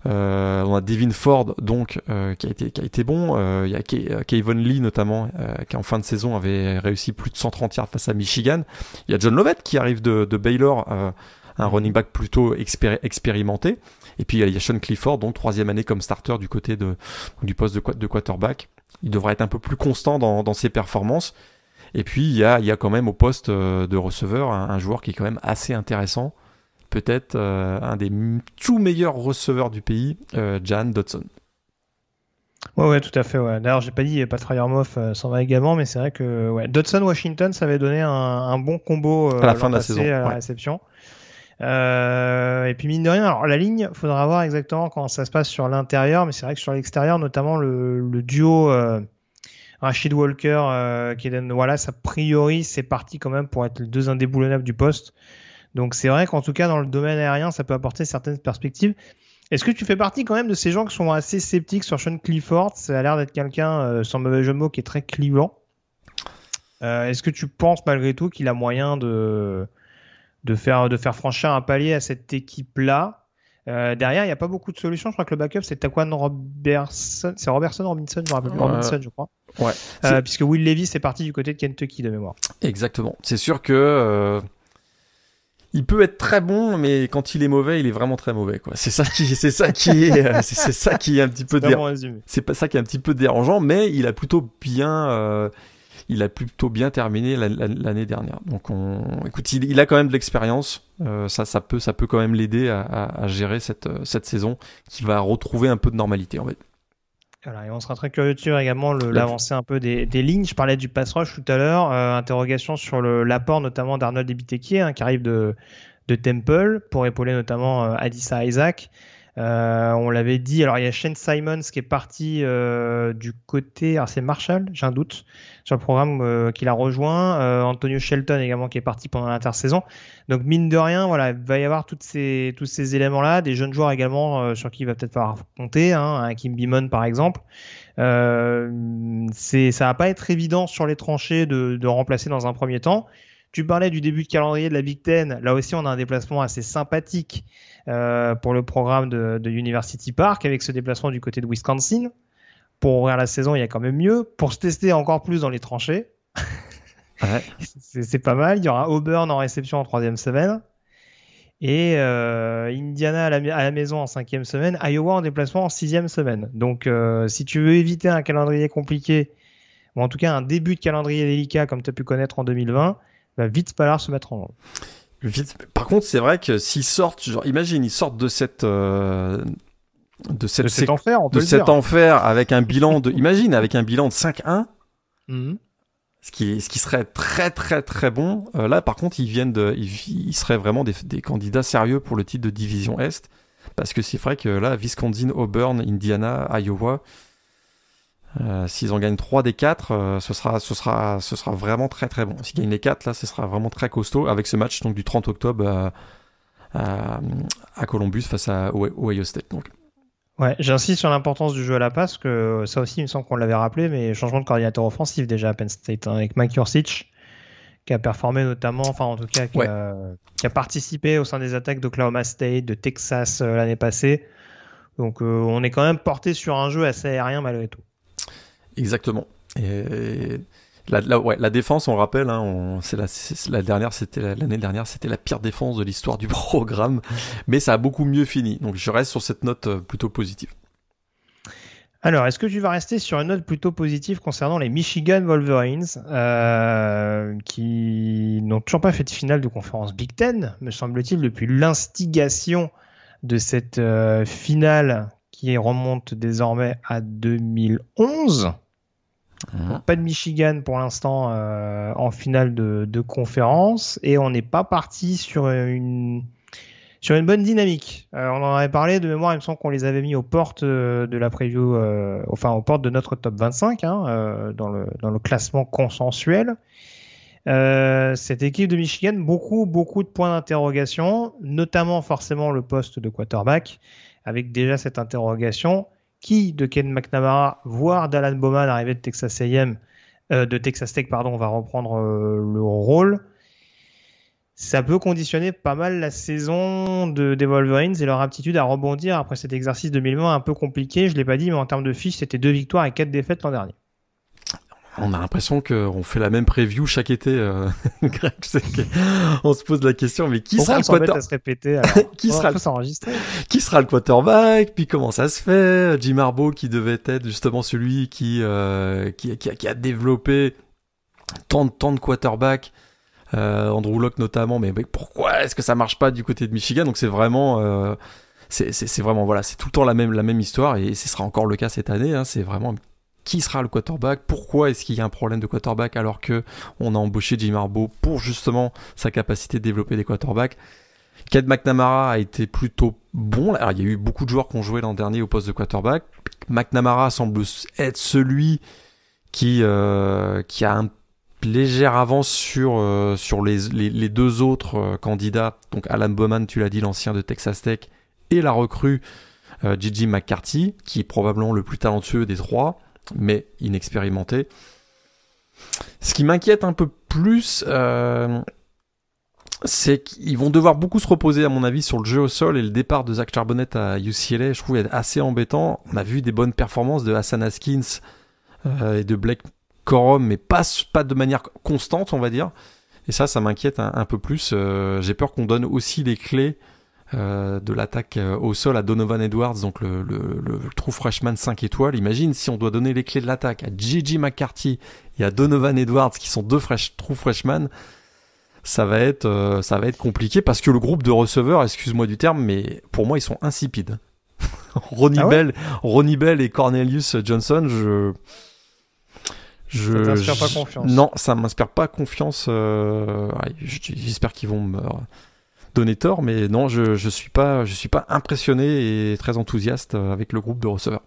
Euh, on a Devin Ford donc euh, qui a été qui a été bon. Il y a Kevin Lee notamment qui en fin de saison avait réussi plus de 130 yards face à Michigan. Il y a John Lovett qui arrive de Baylor, un running back plutôt expérimenté. Et puis il y a Sean Clifford, donc troisième année comme starter du côté de, du poste de, de quarterback. Il devrait être un peu plus constant dans, dans ses performances. Et puis il y a, il y a quand même au poste euh, de receveur un, joueur qui est quand même assez intéressant. Peut-être euh, un des tout meilleurs receveurs du pays, euh, Jan Dodson. Ouais, ouais, tout à fait. Ouais. D'ailleurs, j'ai pas dit Pat Fryermoff s'en va également, mais c'est vrai que ouais, Dodson Washington, ça avait donné un, un bon combo à la fin de la saison, à la réception. Euh, et puis mine de rien, alors la ligne, faudra voir exactement comment ça se passe sur l'intérieur, mais c'est vrai que sur l'extérieur, notamment le, le duo euh, Rashid Walker, euh, Kaden Wallace, a priori, c'est parti quand même pour être les deux indéboulonnables du poste. Donc c'est vrai qu'en tout cas dans le domaine aérien, ça peut apporter certaines perspectives. Est-ce que tu fais partie quand même de ces gens qui sont assez sceptiques sur Sean Clifford? Ça a l'air d'être quelqu'un, euh, sans mauvais jeu de mots, qui est très clivant. Euh, Est-ce que tu penses malgré tout qu'il a moyen de de faire, de faire franchir un palier à cette équipe-là. Euh, derrière, il n'y a pas beaucoup de solutions. Je crois que le backup, c'est Taquan Robertson. C'est Robertson Robinson, je me rappelle Robinson, je crois. Ouais. Euh, puisque Will Levis est parti du côté de Kentucky de mémoire. Exactement. C'est sûr que euh, il peut être très bon, mais quand il est mauvais, il est vraiment très mauvais. Quoi. C'est ça qui, c'est ça qui est, euh, c'est, ça qui est un petit peu dérangeant. C'est pas ça qui est un petit peu dérangeant, mais il a plutôt bien. Euh, il a plutôt bien terminé l'année dernière. Donc, on, écoute, il, a quand même de l'expérience. Euh, ça, ça peut, ça peut quand même l'aider à, gérer cette, cette saison, qui va retrouver un peu de normalité en fait. Voilà, et on sera très curieux de suivre également l'avancée un peu des, des, lignes. Je parlais du pass rush tout à l'heure. Euh, interrogation sur l'apport notamment d'Arnold Ebiteki, hein, qui arrive de, de Temple pour épauler notamment euh, Adissa Isaac. Euh, on l'avait dit, alors il y a Shane Simons qui est parti euh, du côté, alors c'est Marshall, j'ai un doute, sur le programme euh, qu'il a rejoint, euh, Antonio Shelton également qui est parti pendant l'intersaison. Donc mine de rien, voilà, il va y avoir toutes ces, tous ces éléments-là, des jeunes joueurs également sur qui il va peut-être falloir compter, hein, un Kim Bimon par exemple. c'est, ça va pas être évident sur les tranchées de, de remplacer dans un premier temps. Tu parlais du début de calendrier de la Big Ten. Là aussi, on a un déplacement assez sympathique euh, pour le programme de, de, University Park avec ce déplacement du côté de Wisconsin. Pour ouvrir la saison, il y a quand même mieux. Pour se tester encore plus dans les tranchées, ouais. c'est pas mal. Il y aura Auburn en réception en troisième semaine. Et euh, Indiana à la, à la, maison en cinquième semaine, Iowa en déplacement en sixième semaine. Donc, euh, si tu veux éviter un calendrier compliqué, ou en tout cas un début de calendrier délicat comme tu as pu connaître en 2020, va vite falloir se mettre en ordre. Vite. Par contre, c'est vrai que s'ils sortent, genre, imagine, ils sortent de cette, euh, de cette, de cet enfer, on peut de cet dire. enfer avec un bilan de, imagine, avec un bilan de 5-1. Mm -hmm ce qui, ce qui serait très très très bon. Euh, là, par contre, ils viennent de, ils, ils seraient vraiment des, des, candidats sérieux pour le titre de division Est, parce que c'est vrai que là, Wisconsin, Auburn, Indiana, Iowa, euh, s'ils en gagnent 3 des 4, euh, ce sera, ce sera, ce sera vraiment très très bon. S'ils gagnent les 4, là, ce sera vraiment très costaud avec ce match donc du 30 octobre à, à Columbus face à Ohio State. Donc. Ouais, j'insiste sur l'importance du jeu à la passe, que ça aussi, il me semble qu'on l'avait rappelé, mais changement de coordinateur offensif déjà à Penn State, hein, avec Mike Yurcich, qui a performé notamment, enfin en tout cas, qui, ouais. a, qui a, participé au sein des attaques d'Oklahoma State, de Texas euh, l'année passée. Donc euh, on est quand même porté sur un jeu assez aérien malgré tout. Exactement. Et la, défense, on rappelle, hein, on, c'est la, c'est la dernière, c'était l'année dernière, c'était la pire défense de l'histoire du programme, mais ça a beaucoup mieux fini. Donc je reste sur cette note euh, plutôt positive. Alors, est-ce que tu vas rester sur une note plutôt positive concernant les Michigan Wolverines, euh, qui n'ont toujours pas fait de finale de conférence Big Ten, me semble-t-il, depuis l'instigation de cette euh, finale qui remonte désormais à 2011. Mmh. Pas de Michigan pour l'instant euh, en finale de, de, conférence et on n'est pas parti sur une sur une bonne dynamique. Euh, on en avait parlé de mémoire, il me semble qu'on les avait mis aux portes euh, de la preview, euh, enfin aux portes de notre top 25 hein, dans le dans le classement consensuel. cette équipe de Michigan, beaucoup beaucoup de points d'interrogation, notamment forcément le poste de quarterback, avec déjà cette interrogation qui de Ken McNamara, voire d'Alan Bowman arrivé de Texas A&M, euh, de Texas Tech, pardon, va reprendre euh, le rôle. Ça peut conditionner pas mal la saison de, des Wolverines et leur aptitude à rebondir après cet exercice 2020 un peu compliqué. Je l'ai pas dit, mais en termes de fiches, c'était deux victoires et quatre défaites l'an dernier. On a l'impression qu'on fait la même preview chaque été. Euh... Greg, on se pose la question, mais qui sera le quarterback se répéter qui sera le... qui sera le quarterback Puis comment ça se fait Jim Harbaugh qui devait être justement celui qui euh, qui, qui, a, qui, a, développé tant de tant de quarterbacks. Euh, Andrew Locke notamment, mais, mais pourquoi est-ce que ça marche pas du côté de Michigan? Donc c'est vraiment c'est vraiment voilà, c'est tout le temps la même la même histoire et ce sera encore le cas cette année. Hein, c'est vraiment qui sera le quarterback, pourquoi est-ce qu'il y a un problème de quarterback alors que on a embauché Jim Harbaugh pour justement sa capacité de développer des quarterbacks. Ked McNamara a été plutôt bon. Il y a eu beaucoup de joueurs qui ont joué l'an dernier au poste de quarterback. McNamara semble être celui qui, euh, a un légère avance sur, euh, les, deux autres euh, candidats. Donc Alan Bowman, tu l'as dit, l'ancien de Texas Tech, et la recrue Gigi McCarthy, qui est probablement le plus talentueux des trois mais inexpérimenté. Ce qui m'inquiète un peu plus, euh, c'est qu'ils vont devoir beaucoup se reposer, à mon avis, sur le jeu au sol et le départ de Zach Charbonnet à UCLA. Je trouve assez embêtant. On a vu des bonnes performances de Hassan Haskins euh, et de Blake Corum, mais pas, de manière constante, on va dire. Et ça, ça m'inquiète un, un, peu plus. Euh, J'ai peur qu'on donne aussi les clés euh, de l'attaque euh, au sol à Donovan Edwards, donc le, le, le, true freshman 5 étoiles. Imagine si on doit donner les clés de l'attaque à Gigi McCarthy et à Donovan Edwards, qui sont deux fresh, true freshmen. Ça va être, euh, ça va être compliqué parce que le groupe de receveurs, excuse-moi du terme, mais pour moi ils sont insipides. Ronnie ah ouais Bell, Ronnie Bell et Cornelius Johnson, je je, ça pas confiance. Non, ça m'inspire pas confiance. Euh... J'espère qu'ils vont me donner tort, mais non, je, je suis pas, impressionné et très enthousiaste avec le groupe de receveurs.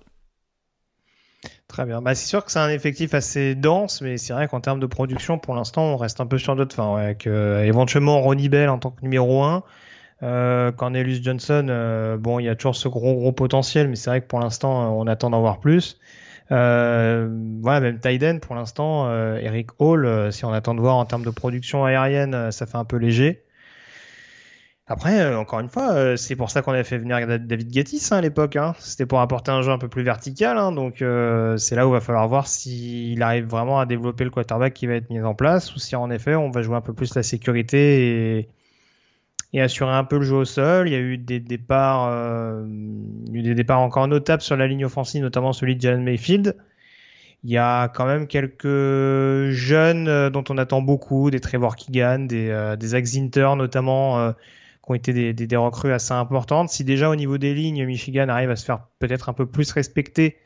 Très bien. Bah, c'est sûr que c'est un effectif assez dense, mais c'est vrai qu'en termes de production, pour l'instant, on reste un peu sur d'autres. Avec euh, éventuellement Ronnie Bell en tant que numéro 1. Euh, Cornelius Johnson, euh, bon, il y a toujours ce gros gros potentiel, mais c'est vrai que pour l'instant, on attend d'en voir plus. Euh, voilà, même Tyden pour l'instant, euh, Eric Hall, euh, si on attend de voir en termes de production aérienne, euh, ça fait un peu léger. Après, euh, encore une fois, euh, c'est pour ça qu'on avait fait venir David Gattis hein, à l'époque. Hein. C'était pour apporter un jeu un peu plus vertical. Hein, donc euh, c'est là où il va falloir voir s'il arrive vraiment à développer le quarterback qui va être mis en place ou si en effet on va jouer un peu plus la sécurité et, et assurer un peu le jeu au sol. Il y a eu des départs, euh, eu des départs encore notables sur la ligne offensive, notamment celui de Jalen Mayfield. Il y a quand même quelques jeunes euh, dont on attend beaucoup, des Trevor Keegan, des, euh, des Zach Zinter notamment, qui ont été des, des, des, recrues assez importantes. Si déjà au niveau des lignes, Michigan arrive à se faire peut-être un peu plus respecter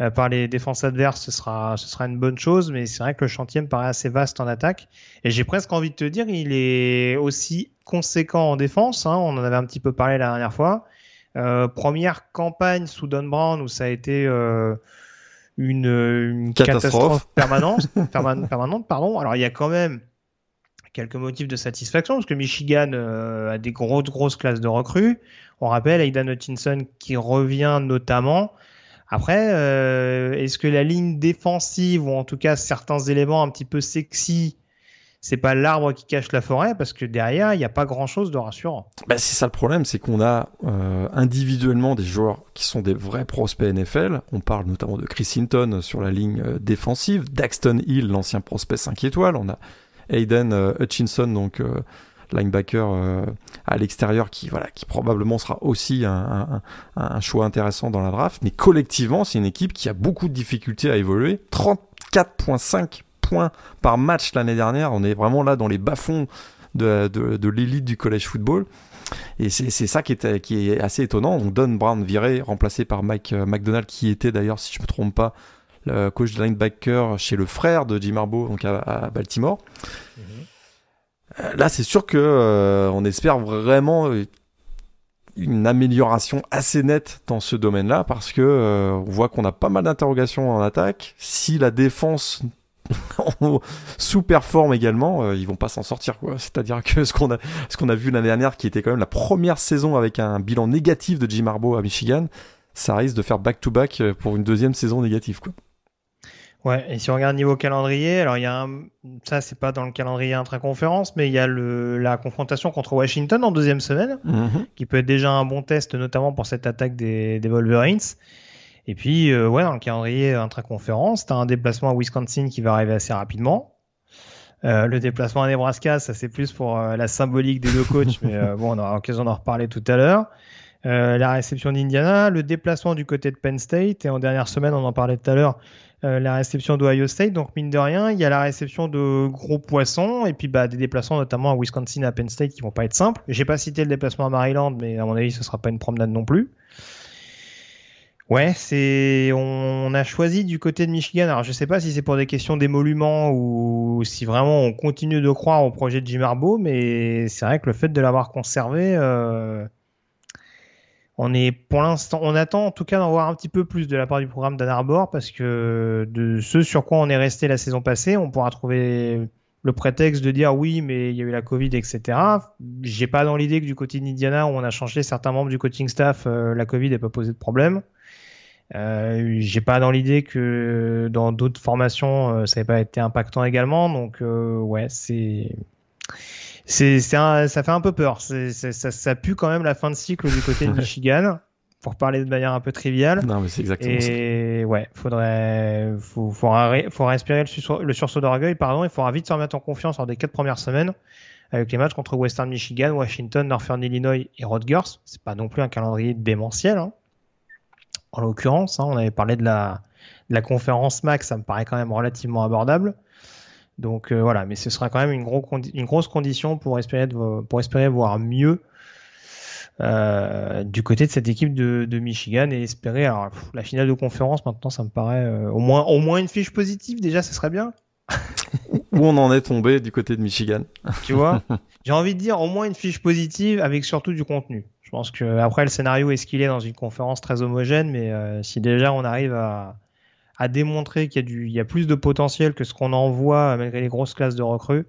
euh, par les défenses adverses, ce sera, ce sera une bonne chose, mais c'est vrai que le chantier me paraît assez vaste en attaque. Et j'ai presque envie de te dire, il est aussi conséquent en défense, hein, on en avait un petit peu parlé la dernière fois. Euh, première campagne sous Don Brown où ça a été euh, une, une catastrophe, catastrophe permanente, permanente, pardon. Alors il y a quand même quelques motifs de satisfaction parce que Michigan euh, a des grosses grosses classes de recrues. On rappelle Aidan Hutchinson qui revient notamment. Après, euh, est-ce que la ligne défensive ou en tout cas certains éléments un petit peu sexy c'est pas l'arbre qui cache la forêt? Parce que derrière il n'y a pas grand chose de rassurant. Bah, c'est ça le problème, c'est qu'on a euh, individuellement des joueurs qui sont des vrais prospects NFL. On parle notamment de Chris Hinton sur la ligne défensive, Daxton Hill, l'ancien prospect 5 étoiles. On a Aiden euh, Hutchinson, donc euh, linebacker euh, à l'extérieur, qui voilà, qui probablement sera aussi un, choix intéressant dans la draft. Mais collectivement, c'est une équipe qui a beaucoup de difficultés à évoluer. 34,5 points par match l'année dernière. On est vraiment là dans les bas-fonds de, l'élite du college football. Et c'est ça qui est, assez étonnant. On Don Brown viré, remplacé par Mike McDonald, qui était d'ailleurs, si je me trompe pas, le coach de linebacker chez le frère de Jim Harbaugh, donc à, à Baltimore. Mm -hmm. Là, c'est sûr que euh, on espère vraiment une amélioration assez nette dans ce domaine-là, parce que euh, on voit qu'on a pas mal d'interrogations en attaque. Si la défense sous-performe également, euh, ils vont pas s'en sortir quoi. C'est-à-dire que ce qu'on a ce qu'on a vu l'année dernière qui était quand même la première saison avec un bilan négatif de Jim Harbaugh à Michigan, ça risque de faire back to back pour une deuxième saison négative quoi. Ouais, et si on regarde niveau calendrier, alors il y a un, ça c'est pas dans le calendrier intraconférence, mais il y a le, la confrontation contre Washington en deuxième semaine, mm -hmm. qui peut être déjà un bon test, notamment pour cette attaque des, des Wolverines. Et puis, euh, ouais, dans le calendrier intraconférence, tu as un déplacement à Wisconsin qui va arriver assez rapidement. Euh, le déplacement à Nebraska, ça c'est plus pour euh, la symbolique des deux coachs, mais bon, on aura l'occasion d'en reparler tout à l'heure. La réception d'Indiana, le déplacement du côté de Penn State, et en dernière semaine, on en parlait tout à l'heure, euh, la réception d'Ohio State. Donc, mine de rien, il y a la réception de gros poissons, et puis bah, des déplacements notamment à Wisconsin à Penn State qui vont pas être simples. J'ai pas cité le déplacement à Maryland, mais à mon avis, ce sera pas une promenade non plus. Ouais, c'est on a choisi du côté de Michigan. Alors je sais pas si c'est pour des questions d'émolument ou si vraiment on continue de croire au projet de Jim Harbaugh, mais c'est vrai que le fait de l'avoir conservé, euh, on est pour l'instant, on attend en tout cas d'en voir un petit peu plus de la part du programme d'Ann Arbor parce que de ce sur quoi on est resté la saison passée, on pourra trouver le prétexte de dire oui, mais il y a eu la Covid, etc. J'ai pas dans l'idée que du côté d'Indiana où on a changé certains membres du coaching staff, euh, la Covid n'a pas posé de problème. Euh, j'ai pas dans l'idée que dans d'autres formations euh, ça n'ait pas été impactant également, donc ouais c'est c'est ça fait un peu peur. C'est ça, ça pue quand même la fin de cycle du côté de Michigan. Pour parler de manière un peu triviale. Non, mais c'est exactement Et ça. ouais, faudrait, faut, faudra, faudra respirer le, sursaut, le sursaut d'orgueil, pardon. Il faudra vite se remettre en confiance lors des quatre premières semaines avec les matchs contre Western Michigan, Washington, Northern Illinois et Rutgers. C'est pas non plus un calendrier démentiel. Hein en l'occurrence. Hein, on avait parlé de la, de la conférence Max, ça me paraît quand même relativement abordable. Donc euh, voilà, mais ce sera quand même une, gros une grosse condition pour espérer, de, pour espérer voir mieux euh, du côté de cette équipe de, de Michigan et espérer alors, pff, la finale de conférence maintenant ça me paraît euh, au moins au moins une fiche positive déjà ce serait bien. Où on en est tombé du côté de Michigan. Tu vois? J'ai envie de dire au moins une fiche positive avec surtout du contenu. Je pense que après le scénario est ce qu'il est dans une conférence très homogène, mais si déjà on arrive à, à démontrer qu'il y, a du, il y a plus de potentiel que ce qu'on en voit malgré les grosses classes de recrues,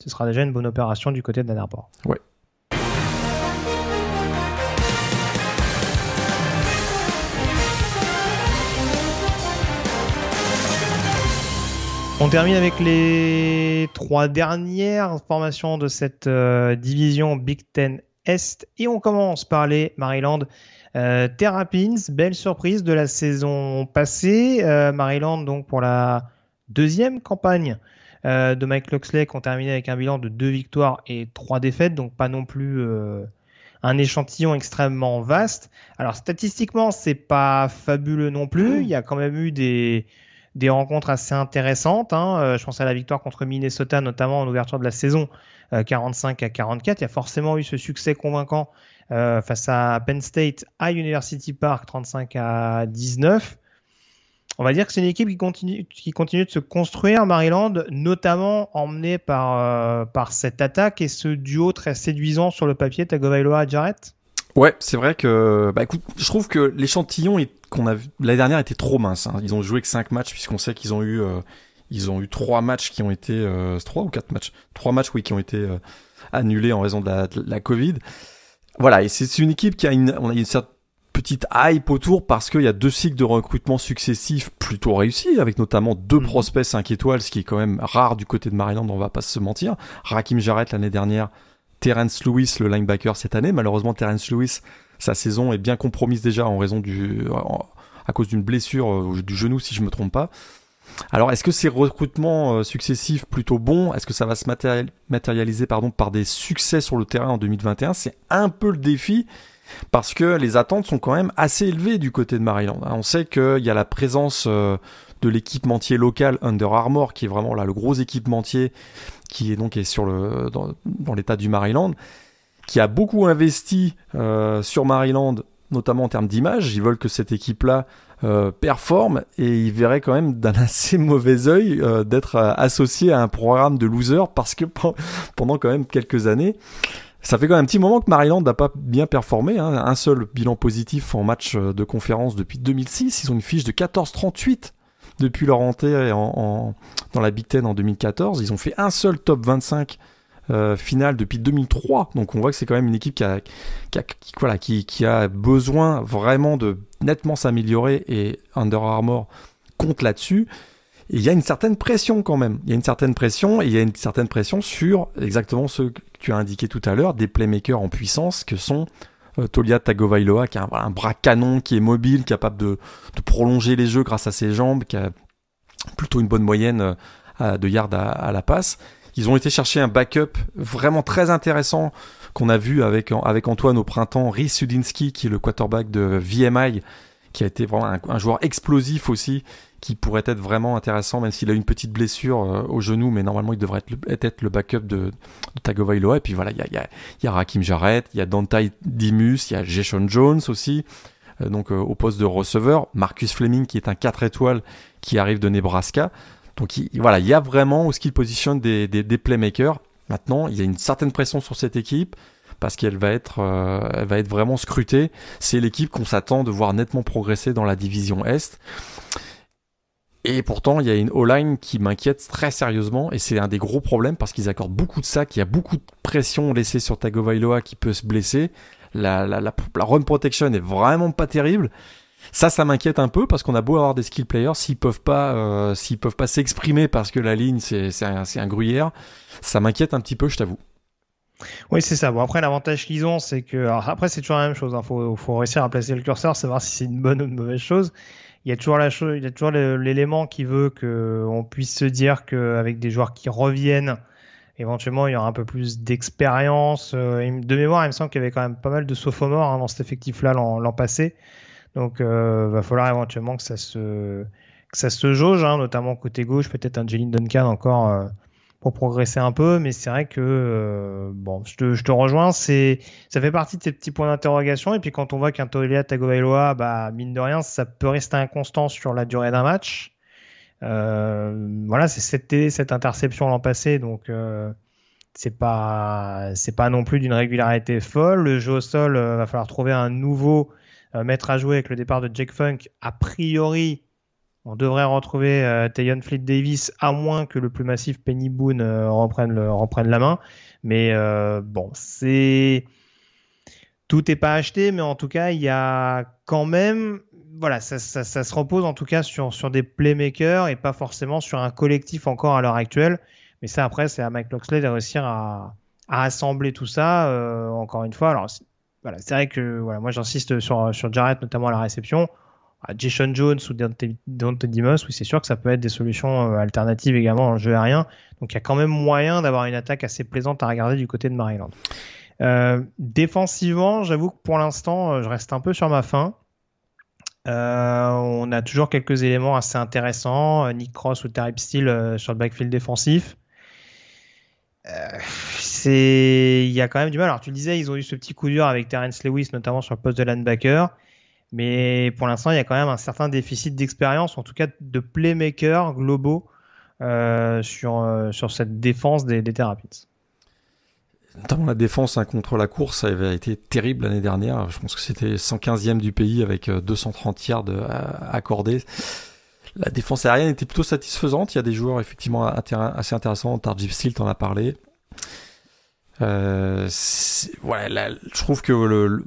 ce sera déjà une bonne opération du côté de Danarbor. Ouais. On termine avec les trois dernières formations de cette euh, division Big Ten Est et on commence par les Maryland euh, Terrapins. Belle surprise de la saison passée. Euh, Maryland donc pour la deuxième campagne de Mike Loxley qui ont terminé avec un bilan de deux victoires et trois défaites, donc pas non plus un échantillon extrêmement vaste. Alors statistiquement, c'est pas fabuleux non plus. Il y a quand même eu des rencontres assez intéressantes. Hein. Euh, je pense à la victoire contre Minnesota, notamment en ouverture de la saison, 45 euh, à 44. Il y a forcément eu ce succès convaincant euh, face à Penn State à University Park, 35 à 19. On va dire que c'est une équipe qui continue, qui continue de se construire, Maryland, notamment emmenée par, par cette attaque et ce duo très séduisant sur le papier, Tagovailoa Jarrett. Ouais, c'est vrai que, bah je trouve que l'échantillon qu'on a vu l'année dernière était trop mince. Hein. Ils ont joué que 5 matchs puisqu'on sait qu'ils ont eu, euh, ils ont eu trois matchs qui ont été, euh, trois ou quatre matchs, trois matchs oui qui ont été euh, annulés en raison de la Covid. Voilà, et c'est une équipe qui a une, on a une certaine petite hype autour parce qu'il y a deux cycles de recrutement successifs plutôt réussis, avec notamment deux mhm. prospects 5 étoiles, ce qui est quand même rare du côté de Maryland, on va pas se mentir. Rakim Jarrett l'année dernière Terence Lewis, le linebacker cette année. Malheureusement, Terence Lewis, sa saison est bien compromise déjà en raison du, à cause d'une blessure euh, du genou, si je me trompe pas. Alors, est-ce que ces recrutements euh, successifs plutôt bons, est-ce que ça va se matérialiser par des succès sur le terrain en 2021 C'est un peu le défi parce que les attentes sont quand même assez élevées du côté de Maryland. On sait qu'il y a la présence euh, de l'équipementier local Under Armour, qui est vraiment là le gros équipementier qui est donc sur le dans, dans l'état du Maryland, qui a beaucoup investi euh, sur Maryland, notamment en termes d'image. Ils veulent que cette équipe-là euh, performe et ils verraient quand même d'un assez mauvais œil euh, d'être euh, associé à un programme de loser parce que pendant quand même quelques années, ça fait quand même un petit moment que Maryland n'a pas bien performé. Hein. Un seul bilan positif en match de conférence depuis 2006. Ils ont une fiche de 14-38 depuis leur entrée en, dans la Big Ten en 2014. Ils ont fait un seul top 25 euh, final depuis 2003. Donc on voit que c'est quand même une équipe qui a, qui voilà, qui, qui, a besoin vraiment de nettement s'améliorer et Under Armour compte là-dessus. il y a une certaine pression quand même. Il y a une certaine pression et il y a une certaine pression sur exactement ce que tu as indiqué tout à l'heure, des playmakers en puissance que sont euh, Tolia Tagovailoa qui a un, bras canon, qui est mobile, capable de, de, prolonger les jeux grâce à ses jambes, qui a plutôt une bonne moyenne euh, de yards à, la passe. Ils ont été chercher un backup vraiment très intéressant qu'on a vu avec, Antoine au printemps, Rhys Sudinski, qui est le quarterback de VMI, qui a été vraiment un, joueur explosif aussi, qui pourrait être vraiment intéressant, même s'il a une petite blessure euh, au genou, mais normalement il devrait être le, backup de, Tagovailoa. Et puis voilà, il y a Rakim Jarrett, il y a Dante Dimus, il y a Jason Jones aussi, euh, donc euh, au poste de receveur. Marcus Fleming, qui est un 4 étoiles, qui arrive de Nebraska. Donc il, voilà, il y a vraiment où ce qu'il positionne des, playmakers. Maintenant, il y a une certaine pression sur cette équipe parce qu'elle va être, euh, va être vraiment scrutée. C'est l'équipe qu'on s'attend de voir nettement progresser dans la division Est. Et pourtant, il y a une O-line qui m'inquiète très sérieusement, et c'est un des gros problèmes parce qu'ils accordent beaucoup de sacs, il y a beaucoup de pression laissée sur Tagovailoa qui peut se blesser. La run protection est vraiment pas terrible. Ça, ça m'inquiète un peu parce qu'on a beau avoir des skill players, s'ils peuvent pas, euh, s'ils peuvent pas s'exprimer parce que la ligne c'est un, un gruyère, ça m'inquiète un petit peu, je t'avoue. Oui, c'est ça. Bon, après, l'avantage qu'ils ont, c'est que. Alors, après, c'est toujours la même chose. Il hein. faut, faut réussir à placer le curseur, savoir si c'est une bonne ou une mauvaise chose. Il y a toujours la chose, il y a toujours l'élément qui veut qu'on puisse se dire qu'avec des joueurs qui reviennent, éventuellement, il y aura un peu plus d'expérience. Euh, de mémoire, il me semble qu'il y avait quand même pas mal de sophomores hein, dans cet effectif-là l'an passé. Donc, euh, va falloir éventuellement que ça se, que ça se jauge, hein, notamment côté gauche, peut-être un Duncan encore euh, pour progresser un peu. Mais c'est vrai que, euh, bon, je te, je te rejoins, c'est, ça fait partie de ces petits points d'interrogation. Et puis quand on voit qu'un Tolia Tagovailoa, bah, mine de rien, ça peut rester inconstant sur la durée d'un match. Euh, voilà, c'est cette, cette interception l'an passé, donc euh, c'est pas c'est pas non plus d'une régularité folle. Le jeu au sol, euh, va falloir trouver un nouveau mettre à jouer avec le départ de Jake Funk, a priori, on devrait retrouver euh, Tayon Fleet Davis, à moins que le plus massif Penny Boone euh, reprenne, la main. Mais euh, bon, c'est. Tout n'est pas acheté, mais en tout cas, il y a quand même voilà, ça, se repose en tout cas sur, des playmakers et pas forcément sur un collectif encore à l'heure actuelle. Mais ça, après, c'est à Mike Loxley de réussir à, à assembler tout ça. Euh, encore une fois, alors voilà, c'est vrai que voilà, moi j'insiste sur, sur Jarrett, notamment à la réception. À Jason Jones ou Dante Dimos, oui, c'est sûr que ça peut être des solutions euh, alternatives également le jeu aérien. Donc il y a quand même moyen d'avoir une attaque assez plaisante à regarder du côté de Maryland. Euh, défensivement, j'avoue que pour l'instant, euh, je reste un peu sur ma faim. On a toujours quelques éléments assez intéressants. Nick Cross ou Terry Steele sur le backfield défensif. Il y a quand même du mal. Alors tu le disais, ils ont eu ce petit coup dur avec Terence Lewis, notamment sur le poste de linebacker. Mais pour l'instant, il y a quand même un certain déficit d'expérience, en tout cas de playmakers globaux euh, sur, sur cette défense des, des notamment la défense hein, contre la course ça avait été terrible l'année dernière. Je pense que c'était 115e du pays avec 230 euh, yards euh, accordés. La défense aérienne était plutôt satisfaisante. Il y a des joueurs effectivement assez intéressants. Tarjif Stilt en a parlé. Euh, voilà, je trouve que le,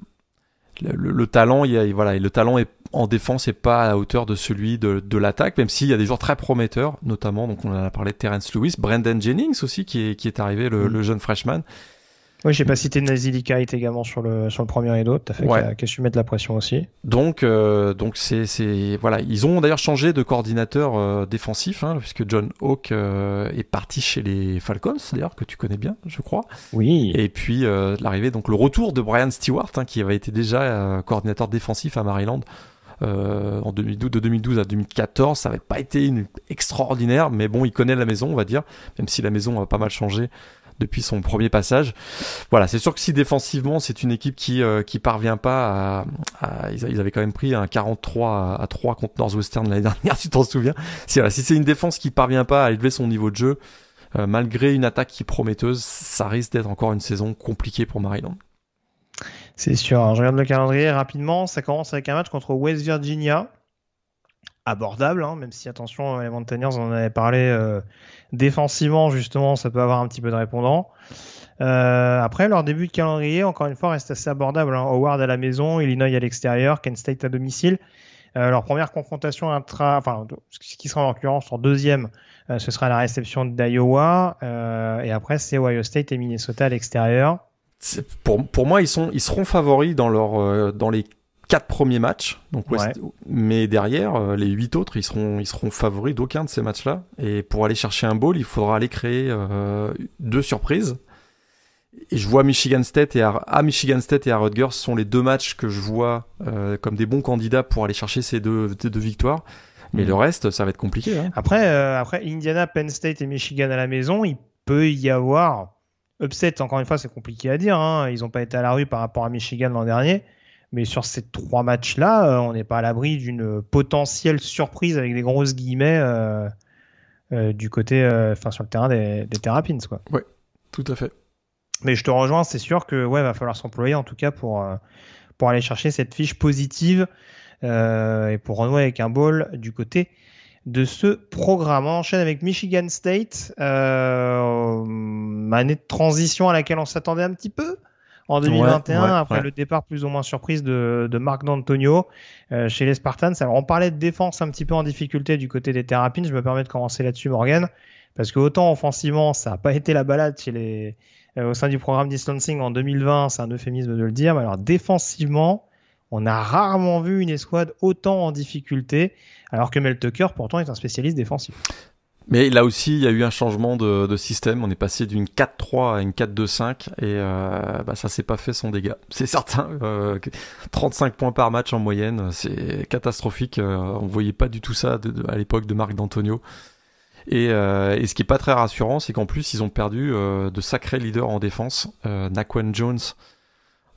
le, talent, il y a, voilà, le talent est en défense et pas à la hauteur de celui de, de l'attaque, même s'il y a des joueurs très prometteurs, notamment, donc on en a parlé de Terence Lewis, Brendan Jennings aussi, qui est, qui est arrivé, le, mm. le jeune freshman, oui, j'ai pas cité Nazilika également sur le sur le premier et d'autres, t'as fait ouais. qui a, su mettre la pression aussi. Donc euh, donc c'est c'est voilà, ils ont d'ailleurs changé de coordinateur euh, défensif hein, puisque John Hawk euh, est parti chez les Falcons d'ailleurs que tu connais bien, je crois. Oui. Et puis l'arrivée donc le retour de Brian Stewart hein, qui avait été déjà coordinateur défensif à Maryland. en 2012, de 2012 à 2014, ça n'avait pas été une extraordinaire, mais bon, il connaît la maison, on va dire, même si la maison a pas mal changé depuis son premier passage. Voilà, c'est sûr que si défensivement c'est une équipe qui euh, qui parvient pas à, ils avaient quand même pris un 43 à 3 contre Northwestern l'année dernière, tu t'en souviens Si c'est une défense qui parvient pas à élever son niveau de jeu euh, malgré une attaque qui est prometteuse, ça risque d'être encore une saison compliquée pour Maryland. C'est sûr. je regarde le calendrier rapidement. Ça commence avec un match contre West Virginia abordable, hein, même si attention, les Mountaineers, on en avait parlé euh, défensivement, justement, ça peut avoir un petit peu de répondant. Euh, après, leur début de calendrier, encore une fois, reste assez abordable. Hein. Howard à la maison, Illinois à l'extérieur, Kent State à domicile. Euh, leur première confrontation intra, enfin, ce qui sera en l'occurrence en deuxième, euh, ce sera la réception d'Iowa. Euh, et après, c'est Ohio State et Minnesota à l'extérieur. Pour, pour moi, ils, sont, ils seront favoris dans, leur, dans les quatre premiers matchs, donc mais derrière euh, les huit autres, ils seront ils seront favoris d'aucun de ces matchs-là. Et pour aller chercher un bowl, il faudra aller créer euh, deux surprises. Et je vois Michigan State et à, Michigan State et à Rutgers sont les deux matchs que je vois euh, comme des bons candidats pour aller chercher ces deux, deux victoires. Mais mm. le reste, ça va être compliqué. Hein. Après, après Indiana, Penn State et Michigan à la maison, il peut y avoir upset. Encore une fois, c'est compliqué à dire. Hein. Ils n'ont pas été à la rue par rapport à Michigan l'an dernier. Mais sur ces trois matchs-là, euh, on n'est pas à l'abri d'une potentielle surprise avec des grosses guillemets euh, euh, du côté, enfin sur le terrain des, des Terrapins, quoi. Ouais, tout à fait. Mais je te rejoins, c'est sûr que ouais, va falloir s'employer en tout cas pour pour aller chercher cette fiche positive et pour renouer avec un ball du côté de ce programme. On enchaîne avec Michigan State, euh, année de transition à laquelle on s'attendait un petit peu en 2021, après le départ plus ou moins surprise de, de Marc D'Antonio euh, chez les Spartans. Alors on parlait de défense un petit peu en difficulté du côté des Terrapins, je me permets de commencer là-dessus Morgan, parce que autant offensivement ça n'a pas été la balade chez les, euh, au sein du programme distancing en 2020, c'est un euphémisme de le dire, mais alors défensivement, on a rarement vu une escouade autant en difficulté, alors que Mel Tucker pourtant est un spécialiste défensif. Mais là aussi, il y a eu un changement de, système. On est passé d'une 4-3 à une 4-2-5 et euh, bah, ça s'est pas fait sans dégâts. C'est certain. Euh, 35 points par match en moyenne, c'est catastrophique. Euh, on voyait pas du tout ça à l'époque de Marc D'Antonio. Et, euh, et, ce qui est pas très rassurant, c'est qu'en plus ils ont perdu euh, de sacrés leaders en défense. Naquan Jones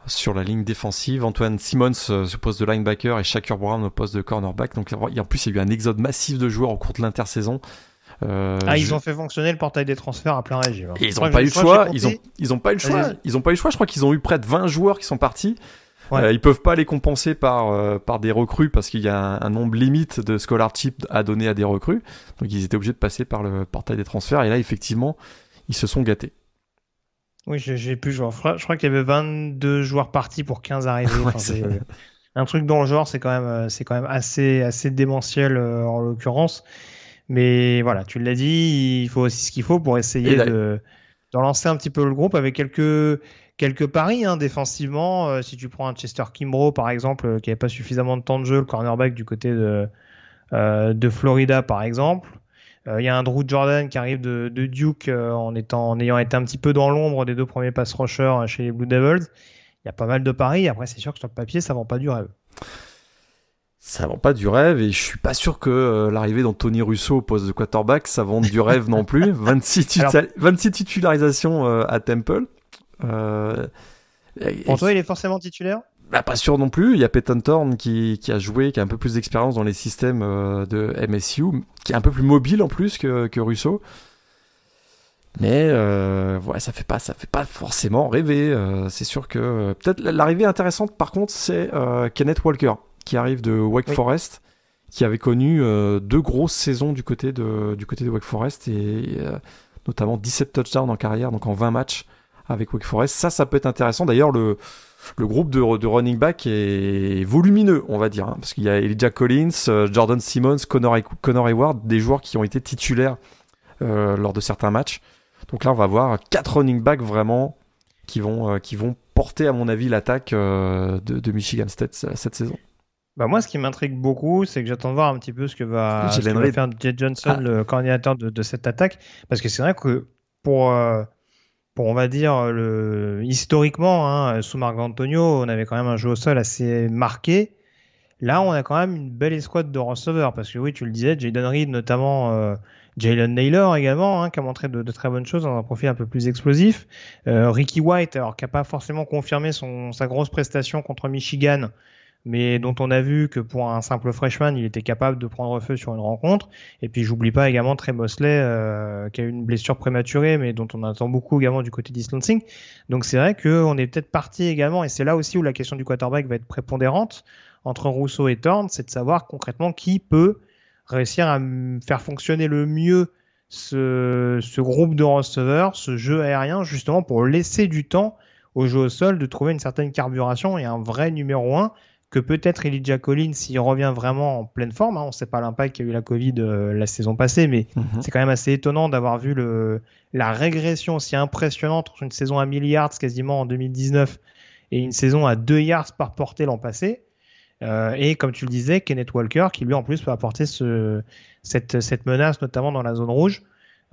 sur la ligne défensive, Antoine Simmons sur poste de linebacker et Shakur Brown au poste de cornerback. Donc en plus il y a eu un exode massif de joueurs au cours de l'intersaison. Euh, ah, ils ont fait fonctionner le portail des transferts à plein régime. ils n'ont pas eu le choix. Ils ont, ils ont pas eu le choix. Ils ont pas eu le choix. Je crois qu'ils ont eu près de 20 joueurs qui sont partis. Ouais. Euh, ils peuvent pas les compenser par euh, par des recrues parce qu'il y a un, nombre limite de scholarship à donner à des recrues. Donc ils étaient obligés de passer par le portail des transferts. Et là, effectivement, ils se sont gâtés. Oui, j'ai plus jouer. Je crois, qu'il y avait 22 joueurs partis pour 15 arrivés. un truc dans le genre, c'est quand même, c'est quand même assez, assez démentiel en l'occurrence. Mais voilà, tu l'as dit, il faut aussi ce qu'il faut pour essayer de, de lancer un petit peu le groupe avec quelques quelques paris hein, défensivement. Euh, si tu prends un Chester Kimbrough par exemple, euh, qui n'avait pas suffisamment de temps de jeu, le cornerback du côté de, euh, de Florida par exemple. Il y a un Drew Jordan qui arrive de, de Duke en, étant, en ayant été un petit peu dans l'ombre des deux premiers pass rushers chez les Blue Devils. Il y a pas mal de paris. Après, c'est sûr que sur le papier, ça vend pas du rêve. Ça vend pas du rêve et je suis pas sûr que l'arrivée d'Anthony Russo au poste de quarterback, ça vende du rêve non plus. 26, 26 titularisations à Temple. Euh, Pour toi, il est forcément titulaire? Bah, pas sûr non plus. Il y a Peyton Thorne qui, qui a joué, qui a un peu plus d'expérience dans les systèmes euh, de MSU, qui est un peu plus mobile en plus que, que Russo. Mais euh, ouais, ça fait pas, ça fait pas forcément rêver. Euh, c'est sûr que peut-être l'arrivée intéressante, par contre, c'est Kenneth Walker qui arrive de Wake Forest, qui avait connu deux grosses saisons du côté de du côté de Wake Forest et notamment 17 touchdowns en carrière, donc en 20 matchs avec Wake Forest. Ça, ça peut être intéressant. D'ailleurs, le, le groupe de, de, running back est volumineux, on va dire, hein, parce qu'il y a Elijah Collins, euh, Jordan Simmons, Connor, Connor Hayward, des joueurs qui ont été titulaires euh, lors de certains matchs. Donc là, on va avoir quatre running backs vraiment qui vont, euh, qui vont porter, à mon avis, l'attaque de, de, Michigan State cette saison. Bah moi, ce qui m'intrigue beaucoup, c'est que j'attends de voir un petit peu ce que va, ce va faire Jay Johnson, ah. le coordinateur de, de, cette attaque, parce que c'est vrai que pour on va dire, le, historiquement, hein, sous Marc Antonio, on avait quand même un jeu au sol assez marqué. Là, on a quand même une belle escouade de receveurs, parce que oui, tu le disais, Jaden Reed, notamment euh, Jalen Naylor également, hein, qui a montré de, très bonnes choses dans un profil un peu plus explosif. Euh, Ricky White, alors qui n'a pas forcément confirmé son, sa grosse prestation contre Michigan, mais dont on a vu que pour un simple freshman, il était capable de prendre feu sur une rencontre. Et puis j'oublie pas également Trey Mosley, euh, qui a eu une blessure prématurée, mais dont on attend beaucoup également du côté d'Islancing. Donc c'est vrai qu'on est peut-être parti également, et c'est là aussi où la question du quarterback va être prépondérante entre Rousseau et Thorne, c'est de savoir concrètement qui peut réussir à faire fonctionner le mieux ce, ce groupe de receveurs, ce jeu aérien, justement pour laisser du temps au jeu au sol de trouver une certaine carburation et un vrai numéro 1 que peut-être Elijah Collins, s'il revient vraiment en pleine forme, hein, on ne sait pas l'impact qu'a eu la Covid euh, la saison passée, mais mhm. c'est quand même assez étonnant d'avoir vu le, la régression aussi impressionnante entre une saison à 1000 yards quasiment en 2019 et une saison à 2 yards par portée l'an passé. Euh, et comme tu le disais, Kenneth Walker, qui lui en plus peut apporter ce, cette, cette menace, notamment dans la zone rouge.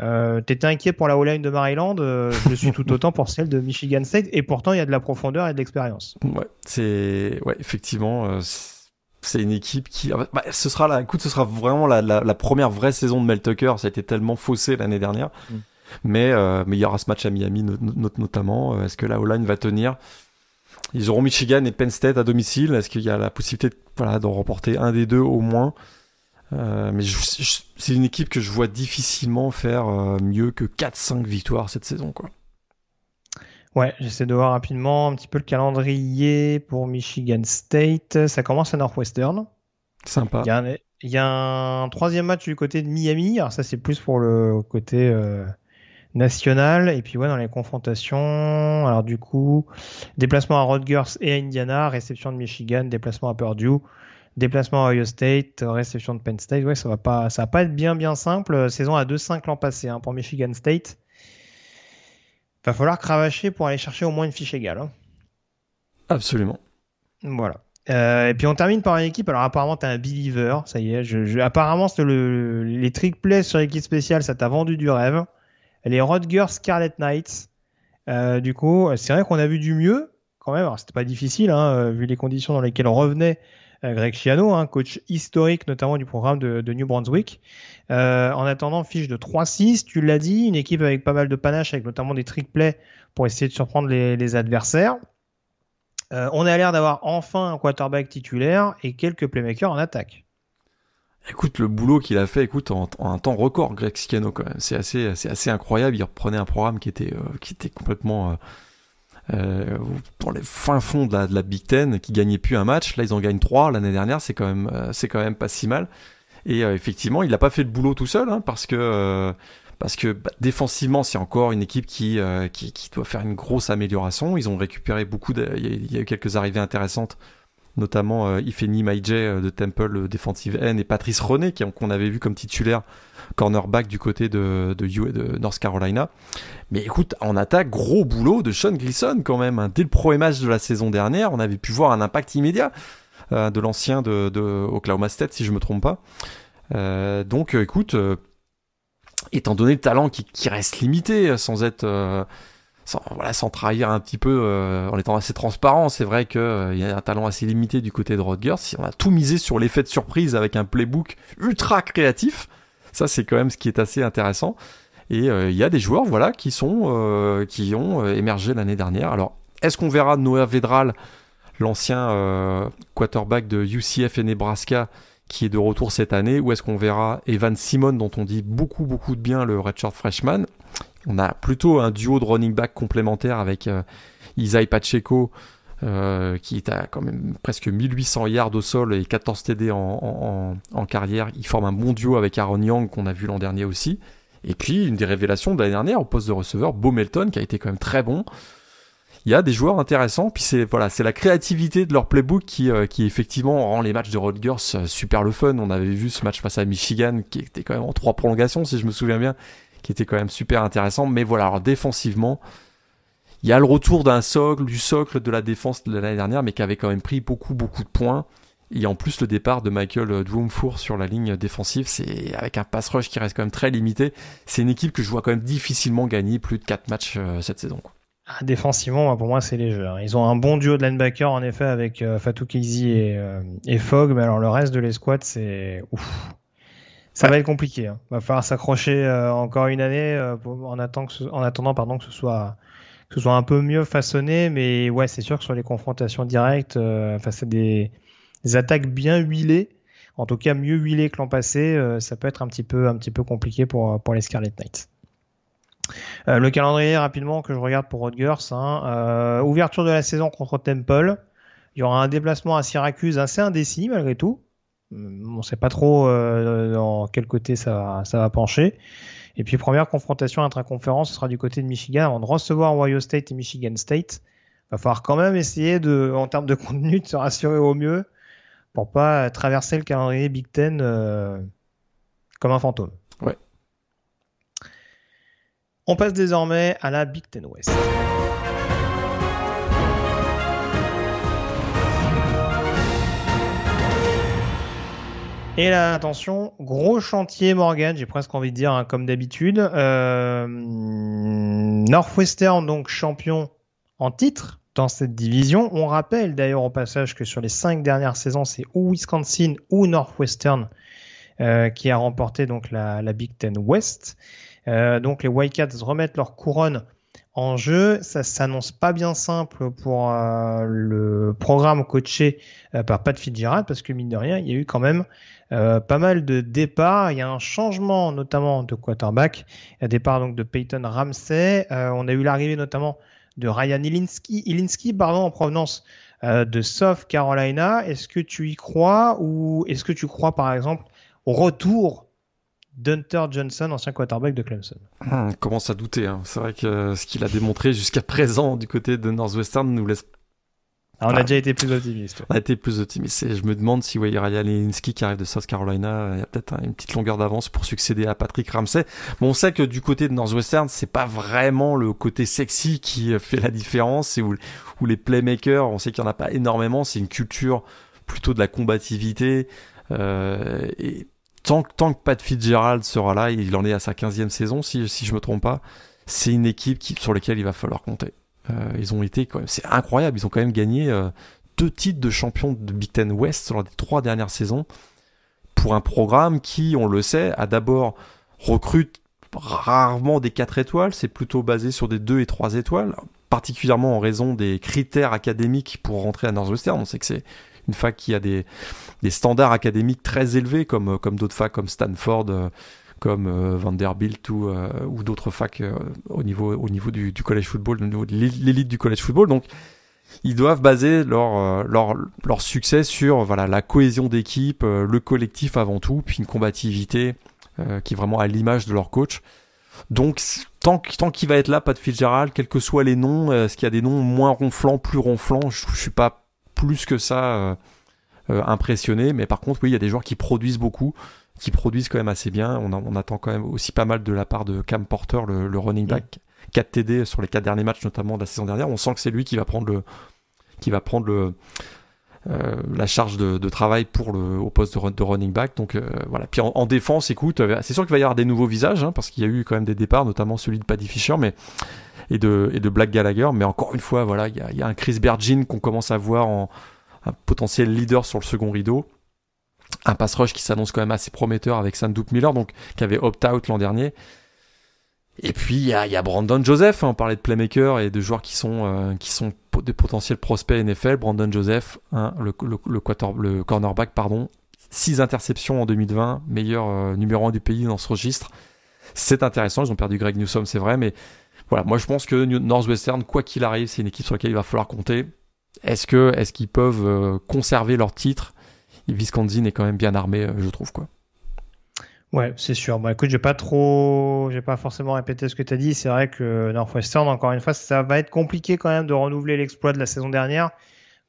Euh, T'étais inquiet pour la O-line de Maryland, euh, je suis tout autant pour celle de Michigan State, et pourtant il y a de la profondeur et de l'expérience. Ouais, c'est ouais, effectivement, euh, c'est une équipe qui, ah, bah, ce sera la, écoute, ce sera vraiment la, la, la, première vraie saison de Mel Tucker. Ça a été tellement faussé l'année dernière, mm. mais euh, mais il y aura ce match à Miami notamment. Est-ce que la O-line va tenir? Ils auront Michigan et Penn State à domicile. Est-ce qu'il y a la possibilité, de, voilà, d'en remporter un des deux au moins? Euh, mais c'est une équipe que je vois difficilement faire euh, mieux que 4-5 victoires cette saison. Quoi. Ouais, j'essaie de voir rapidement un petit peu le calendrier pour Michigan State. Ça commence à Northwestern. Sympa. Il y, a un, troisième match du côté de Miami. Alors ça, c'est plus pour le côté euh, national. Et puis ouais, dans les confrontations, alors du coup, déplacement à Rutgers et à Indiana, réception de Michigan, déplacement à Purdue. Déplacement à Ohio State, réception de Penn State. Ouais, ça va pas, ça va pas être bien bien simple. Saison à 2-5 l'an passé hein, pour Michigan State. Va falloir cravacher pour aller chercher au moins une fiche égale. Hein. Absolument. Voilà. Euh, et puis on termine par une équipe. Alors apparemment t'es un believer, ça y est. Je, apparemment le, les trick plays sur l'équipe spéciale, ça t'a vendu du rêve. Les Rodgers Scarlet Knights. Euh, du coup, c'est vrai qu'on a vu du mieux quand même. Alors c'était pas difficile hein, vu les conditions dans lesquelles on revenait euh, Greg Chiano, un coach historique notamment du programme de, New Brunswick. Euh, en attendant, fiche de 3-6, tu l'as dit, une équipe avec pas mal de panache, avec notamment des trick plays pour essayer de surprendre les, adversaires. Euh, on a l'air d'avoir enfin un quarterback titulaire et quelques playmakers en attaque. Écoute, le boulot qu'il a fait, écoute, en, un temps record, Greg Schiano, quand même. C'est assez, incroyable. Il reprenait un programme qui était complètement euh, dans les fins fonds de la, Big Ten qui gagnait plus un match. Là, ils en gagnent trois l'année dernière. C'est quand même, euh, c'est quand même pas si mal. Et euh, effectivement, il n'a pas fait le boulot tout seul, hein, parce que euh, parce que bah, défensivement, c'est encore une équipe qui, qui, qui doit faire une grosse amélioration. Ils ont récupéré beaucoup. Il, y a, eu quelques arrivées intéressantes notamment euh, Ifeni Maije euh, de Temple Defensive End et Patrice René qu'on avait vu comme titulaire cornerback du côté de, de, North Carolina. Mais écoute, en attaque, gros boulot de Sean Gleason quand même. Hein. Dès le premier match de la saison dernière, on avait pu voir un impact immédiat euh, de l'ancien de, Oklahoma State, si je me trompe pas. Euh, donc écoute, étant donné le talent qui, qui reste limité, sans être sans, voilà, trahir un petit peu, euh, en étant assez transparent, c'est vrai qu'il euh, y a un talent assez limité du côté de Rodgers. Si on a tout misé sur l'effet de surprise avec un playbook ultra créatif, ça c'est quand même ce qui est assez intéressant. Et euh, il y a des joueurs, voilà, qui sont, qui ont émergé l'année dernière. Alors, est-ce qu'on verra Noah Vedral, l'ancien quarterback de UCF et Nebraska, qui est de retour cette année, ou est-ce qu'on verra Evan Simon, dont on dit beaucoup beaucoup de bien, le redshirt freshman? On a plutôt un duo de running back complémentaire avec euh, Isai Pacheco, euh, qui est à quand même presque 1800 yards au sol et 14 TD en, carrière. Il forme un bon duo avec Aaron Young qu'on a vu l'an dernier aussi. Et puis une des révélations de l'année dernière au poste de receveur, Bo Melton, qui a été quand même très bon. Il y a des joueurs intéressants, puis c'est voilà, c'est la créativité de leur playbook qui, euh, qui effectivement rend les matchs de Rutgers super le fun. On avait vu ce match face à Michigan qui était quand même en trois prolongations, si je me souviens bien, qui était quand même super intéressant. Mais voilà, alors défensivement, il y a le retour d'un socle, du socle de la défense de l'année dernière, mais qui avait quand même pris beaucoup, beaucoup de points. Et en plus, le départ de Michael Dwoumfour sur la ligne défensive, c'est avec un pass rush qui reste quand même très limité. C'est une équipe que je vois quand même difficilement gagner plus de 4 matchs euh, cette saison. Ah, défensivement, pour moi, c'est léger. Hein. Ils ont un bon duo de linebacker, en effet, avec euh, Fatou et, euh, et Fogg, mais alors le reste de l'escouade, c'est ouf. Ça va être compliqué. Hein. Va falloir s'accrocher euh, encore une année euh, en, attendant que ce, en attendant pardon, que ce soit que ce soit un peu mieux façonné. Mais ouais, c'est sûr que sur les confrontations directes, euh, face à des, attaques bien huilées, en tout cas mieux huilées que l'an passé, ça peut être un petit peu un petit peu compliqué pour pour les Scarlet Knights. le calendrier rapidement que je regarde pour Rodgers. Hein, ouverture de la saison contre Temple. Il y aura un déplacement à Syracuse assez indécis malgré tout. On ne sait pas trop euh, dans quel côté ça, ça va pencher. Et puis première confrontation intra-conférence, ce sera du côté de Michigan avant de recevoir Ohio State et Michigan State. Va falloir quand même essayer de, en termes de contenu, de se rassurer au mieux pour pas traverser le calendrier Big Ten euh, comme un fantôme. Ouais. On passe désormais à la Big Ten West. Et là, attention, gros chantier Morgan, j'ai presque envie de dire, hein, comme d'habitude. Euh, Northwestern, donc champion en titre dans cette division. On rappelle d'ailleurs au passage que sur les cinq dernières saisons, c'est ou Wisconsin ou Northwestern euh, qui a remporté donc la, Big Ten West. Euh, donc les Wildcats remettent leur couronne en jeu. Ça s'annonce pas bien simple pour le programme coaché par Pat Fitzgerald parce que mine de rien, il y a eu quand même euh, pas mal de départs. Il y a un changement notamment de quarterback. Un départ donc de Peyton Ramsey. on a eu l'arrivée notamment de Ryan Ilinski, Ilinski pardon, en provenance de South Carolina. Est-ce que tu y crois ou est-ce que tu crois par exemple au retour Dunter Johnson, ancien quarterback de Clemson? On commence à douter. Hein. C'est vrai que ce qu'il a démontré jusqu'à présent du côté de Northwestern nous laisse. Ah, on a déjà été plus optimiste. On a été plus optimiste. Et je me demande si ouais, Ryan Leninski qui arrive de South Carolina, il y a peut-être une petite longueur d'avance pour succéder à Patrick Ramsey. Bon, on sait que du côté de Northwestern, c'est pas vraiment le côté sexy qui fait la différence. Et où, où les playmakers, on sait qu'il y en a pas énormément. C'est une culture plutôt de la combativité. Euh, et tant, tant que Pat Fitzgerald sera là, il en est à sa 15e saison, si, si je me trompe pas, c'est une équipe qui, sur laquelle il va falloir compter. Euh, ils ont été quand même, c'est incroyable, ils ont quand même gagné euh, deux titres de champion de Big Ten West lors des trois dernières saisons pour un programme qui, on le sait, a d'abord recrute rarement des 4 étoiles, c'est plutôt basé sur des 2 et 3 étoiles, particulièrement en raison des critères académiques pour rentrer à Northwestern. On sait que c'est une fac qui a des, standards académiques très élevés, comme, comme d'autres facs comme Stanford, euh, comme euh, Vanderbilt ou, euh, ou d'autres facs au niveau, au niveau du, college football, au niveau de l'élite du college football. Donc, ils doivent baser leur, leur, leur succès sur voilà, la cohésion d'équipe, le collectif avant tout, puis une combativité qui est vraiment à l'image de leur coach. Donc, tant, tant qu'il va être là, pas de Fitzgerald, quels que soient les noms, est-ce qu'il y a des noms moins ronflants, plus ronflants, je, je suis pas plus que ça impressionné. Mais par contre, oui, il y a des joueurs qui produisent beaucoup qui produisent quand même assez bien. On, on, attend quand même aussi pas mal de la part de Cam Porter, le, le running back, 4 TD sur les 4 derniers matchs, notamment de la saison dernière. On sent que c'est lui qui va prendre le, qui va prendre le, euh, la charge de, de, travail pour le, au poste de, de running back. Donc euh, voilà. Puis en, défense, écoute, euh, c'est sûr qu'il va y avoir des nouveaux visages, hein, parce qu'il y a eu quand même des départs, notamment celui de Paddy Fisher, mais et de, et de Black Gallagher. Mais encore une fois, voilà, il y a, y a, un Chris Bergin qu'on commence à voir en un potentiel leader sur le second rideau. Un pass rush qui s'annonce quand même assez prometteur avec Sandup Miller, donc qui avait opt-out l'an dernier. Et puis il y a, Brandon Joseph, hein, on parlait de playmaker et de joueurs qui sont euh, des potentiels prospects NFL. Brandon Joseph, hein, le, cornerback, pardon, 6 interceptions en 2020, meilleur euh, numéro 1 du pays dans ce registre. C'est intéressant, ils ont perdu Greg Newsom, c'est vrai, mais voilà, moi je pense que Northwestern, quoi qu'il arrive, c'est une équipe sur laquelle il va falloir compter. Est-ce qu'ils peuvent euh, conserver leur titre Wisconsin est quand même bien armé, je trouve quoi. Ouais, c'est sûr. Bon, écoute, j'ai pas trop, pas forcément répété ce que tu as dit. C'est vrai que Northwestern, encore une fois, ça va être compliqué quand même de renouveler l'exploit de la saison dernière.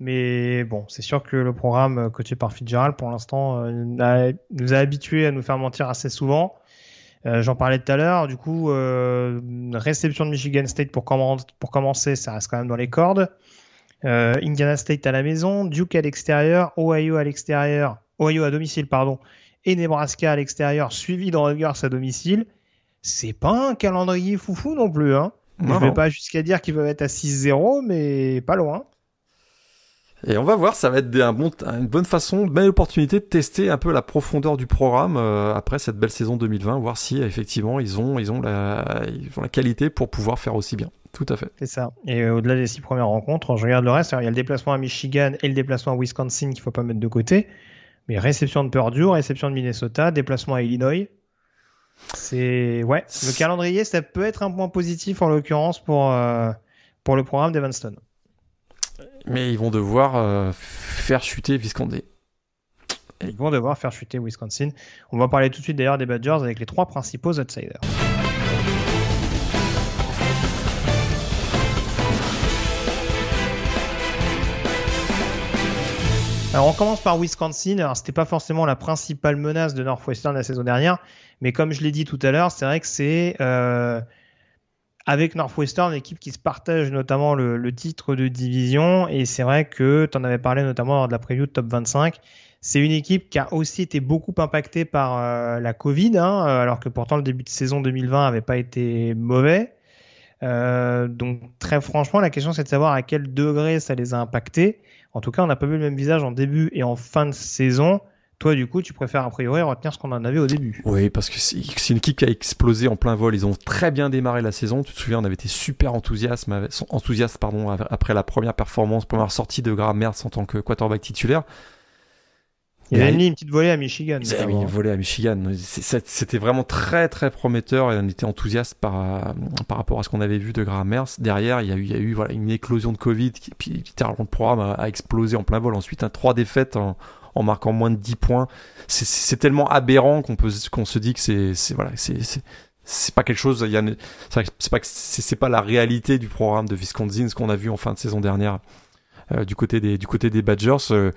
Mais bon, c'est sûr que le programme coaché par Fitzgerald, pour l'instant, euh, nous a habitués à nous faire mentir assez souvent. Euh, J'en parlais tout à l'heure. Du coup, euh, réception de Michigan State pour commencer, ça reste quand même dans les cordes. Euh, Indiana State à la maison, Duke à l'extérieur, Ohio à l'extérieur, Ohio à domicile, pardon et Nebraska à l'extérieur, suivi de Rutgers à domicile, c'est pas un calendrier foufou non plus. Hein. Je ne vais pas jusqu'à dire qu'ils peuvent être à 6-0, mais pas loin. Et on va voir, ça va être un bon, une bonne façon, une belle opportunité de tester un peu la profondeur du programme euh, après cette belle saison 2020, voir si effectivement ils ont, ils ont, la, ils ont la qualité pour pouvoir faire aussi bien. Tout à fait. C'est ça. Et euh, au-delà des six premières rencontres, je regarde le reste. il y a le déplacement à Michigan et le déplacement à Wisconsin qu'il faut pas mettre de côté. Mais réception de Purdue, réception de Minnesota, déplacement à Illinois. C'est ouais, le calendrier, ça peut être un point positif en l'occurrence pour euh, pour le programme d'Evanston. Mais ils vont devoir euh, faire chuter Wisconsin. Ils vont devoir faire chuter Wisconsin. On va parler tout de suite d'ailleurs des Badgers avec les trois principaux outsiders. Alors on commence par Wisconsin. Alors c'était pas forcément la principale menace de Northwestern la saison dernière, mais comme je l'ai dit tout à l'heure, c'est vrai que c'est euh, avec Northwestern l'équipe qui se partage notamment le, titre de division et c'est vrai que tu en avais parlé notamment lors de la preview top 25. C'est une équipe qui a aussi été beaucoup impactée par euh, la Covid, hein, alors que pourtant le début de saison 2020 avait pas été mauvais. Euh, donc très franchement, la question c'est de savoir à quel degré ça les a impactés. En tout cas, on n'a pas vu le même visage en début et en fin de saison. Toi, du coup, tu préfères a priori retenir ce qu'on en avait au début. Oui, parce que c'est une équipe qui a explosé en plein vol. Ils ont très bien démarré la saison. Tu te souviens, on avait été super enthousiaste, enthousiaste pardon, après la première performance, première sortie de Graham Mertz en tant que quarterback titulaire. Il a mis une petite volée à Michigan. Il a mis une volée à Michigan. C'était vraiment très très prometteur et on était enthousiaste par, par rapport à ce qu'on avait vu de Graham. Derrière, il y a eu, il y a eu voilà, une éclosion de Covid, qui, puis le programme a, explosé en plein vol. Ensuite, un, trois défaites en, en marquant moins de 10 points. C'est tellement aberrant qu'on se dit que c'est voilà, c'est c'est pas quelque chose. C'est pas c'est pas la réalité du programme de Wisconsin, ce qu'on a vu en fin de saison dernière euh, du côté des du côté des Badgers. Euh,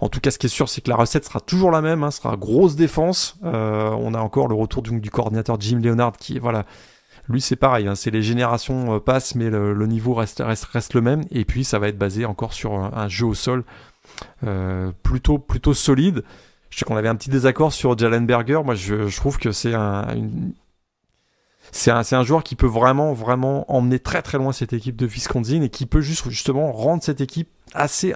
en tout cas, ce qui est sûr, c'est que la recette sera toujours la même, hein, sera grosse défense. Euh, on a encore le retour du, coordinateur Jim Leonard qui, voilà, lui c'est pareil, hein, c'est les générations euh, passent, mais le, niveau reste, le même. Et puis ça va être basé encore sur un, jeu au sol euh, plutôt, solide. Je sais qu'on avait un petit désaccord sur Jalen Berger. Moi, je, trouve que c'est un, c'est un, joueur qui peut vraiment, vraiment emmener très très loin cette équipe de Wisconsin et qui peut juste justement rendre cette équipe assez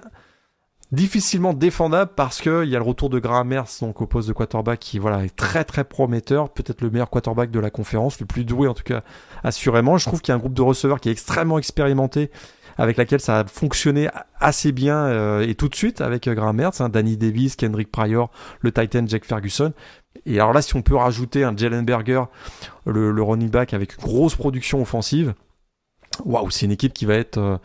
difficilement défendable parce que il y a le retour de Graham Mertz donc au poste de quarterback qui voilà est très très prometteur, peut-être le meilleur quarterback de la conférence, le plus doué en tout cas assurément. Je trouve qu'il y a un groupe de receveurs qui est extrêmement expérimenté avec laquelle ça a fonctionné assez bien euh, et tout de suite avec euh, Graham Mertz, hein, Danny Davis, Kendrick Pryor, le Titan Jack Ferguson. Et alors là, si on peut rajouter un Jalen Berger, le, le running back avec une grosse production offensive, waouh, c'est une équipe qui va être euh,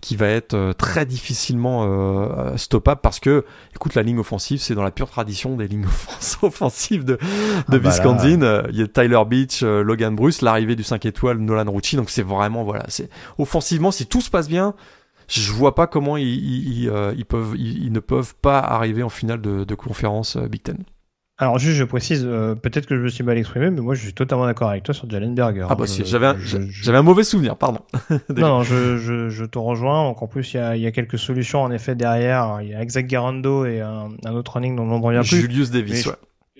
qui va être euh, très difficilement euh, stoppable parce que, écoute, la ligne offensive, c'est dans la pure tradition des lignes offensives de, de ah bah Wisconsin. Euh, il y a Tyler Beach, Logan Bruce, l'arrivée du 5 étoiles, Nolan Rucci. Donc c'est vraiment, voilà, c'est offensivement, si tout se passe bien, je vois pas comment ils, ils, ils peuvent, ils, ne peuvent pas arriver en finale de, de conférence Big Ten. Alors juste, je précise, euh, peut-être que je me suis mal exprimé, mais moi je suis totalement d'accord avec toi sur Jalen Berger. Ah bah si, j'avais un, un mauvais souvenir, pardon. non, non, je, je, je, te rejoins. Donc en plus, il y a, y a, quelques solutions en effet derrière. Il y a Exact Garando et un, un autre running dont on ne revient plus. Julius Davis, ouais.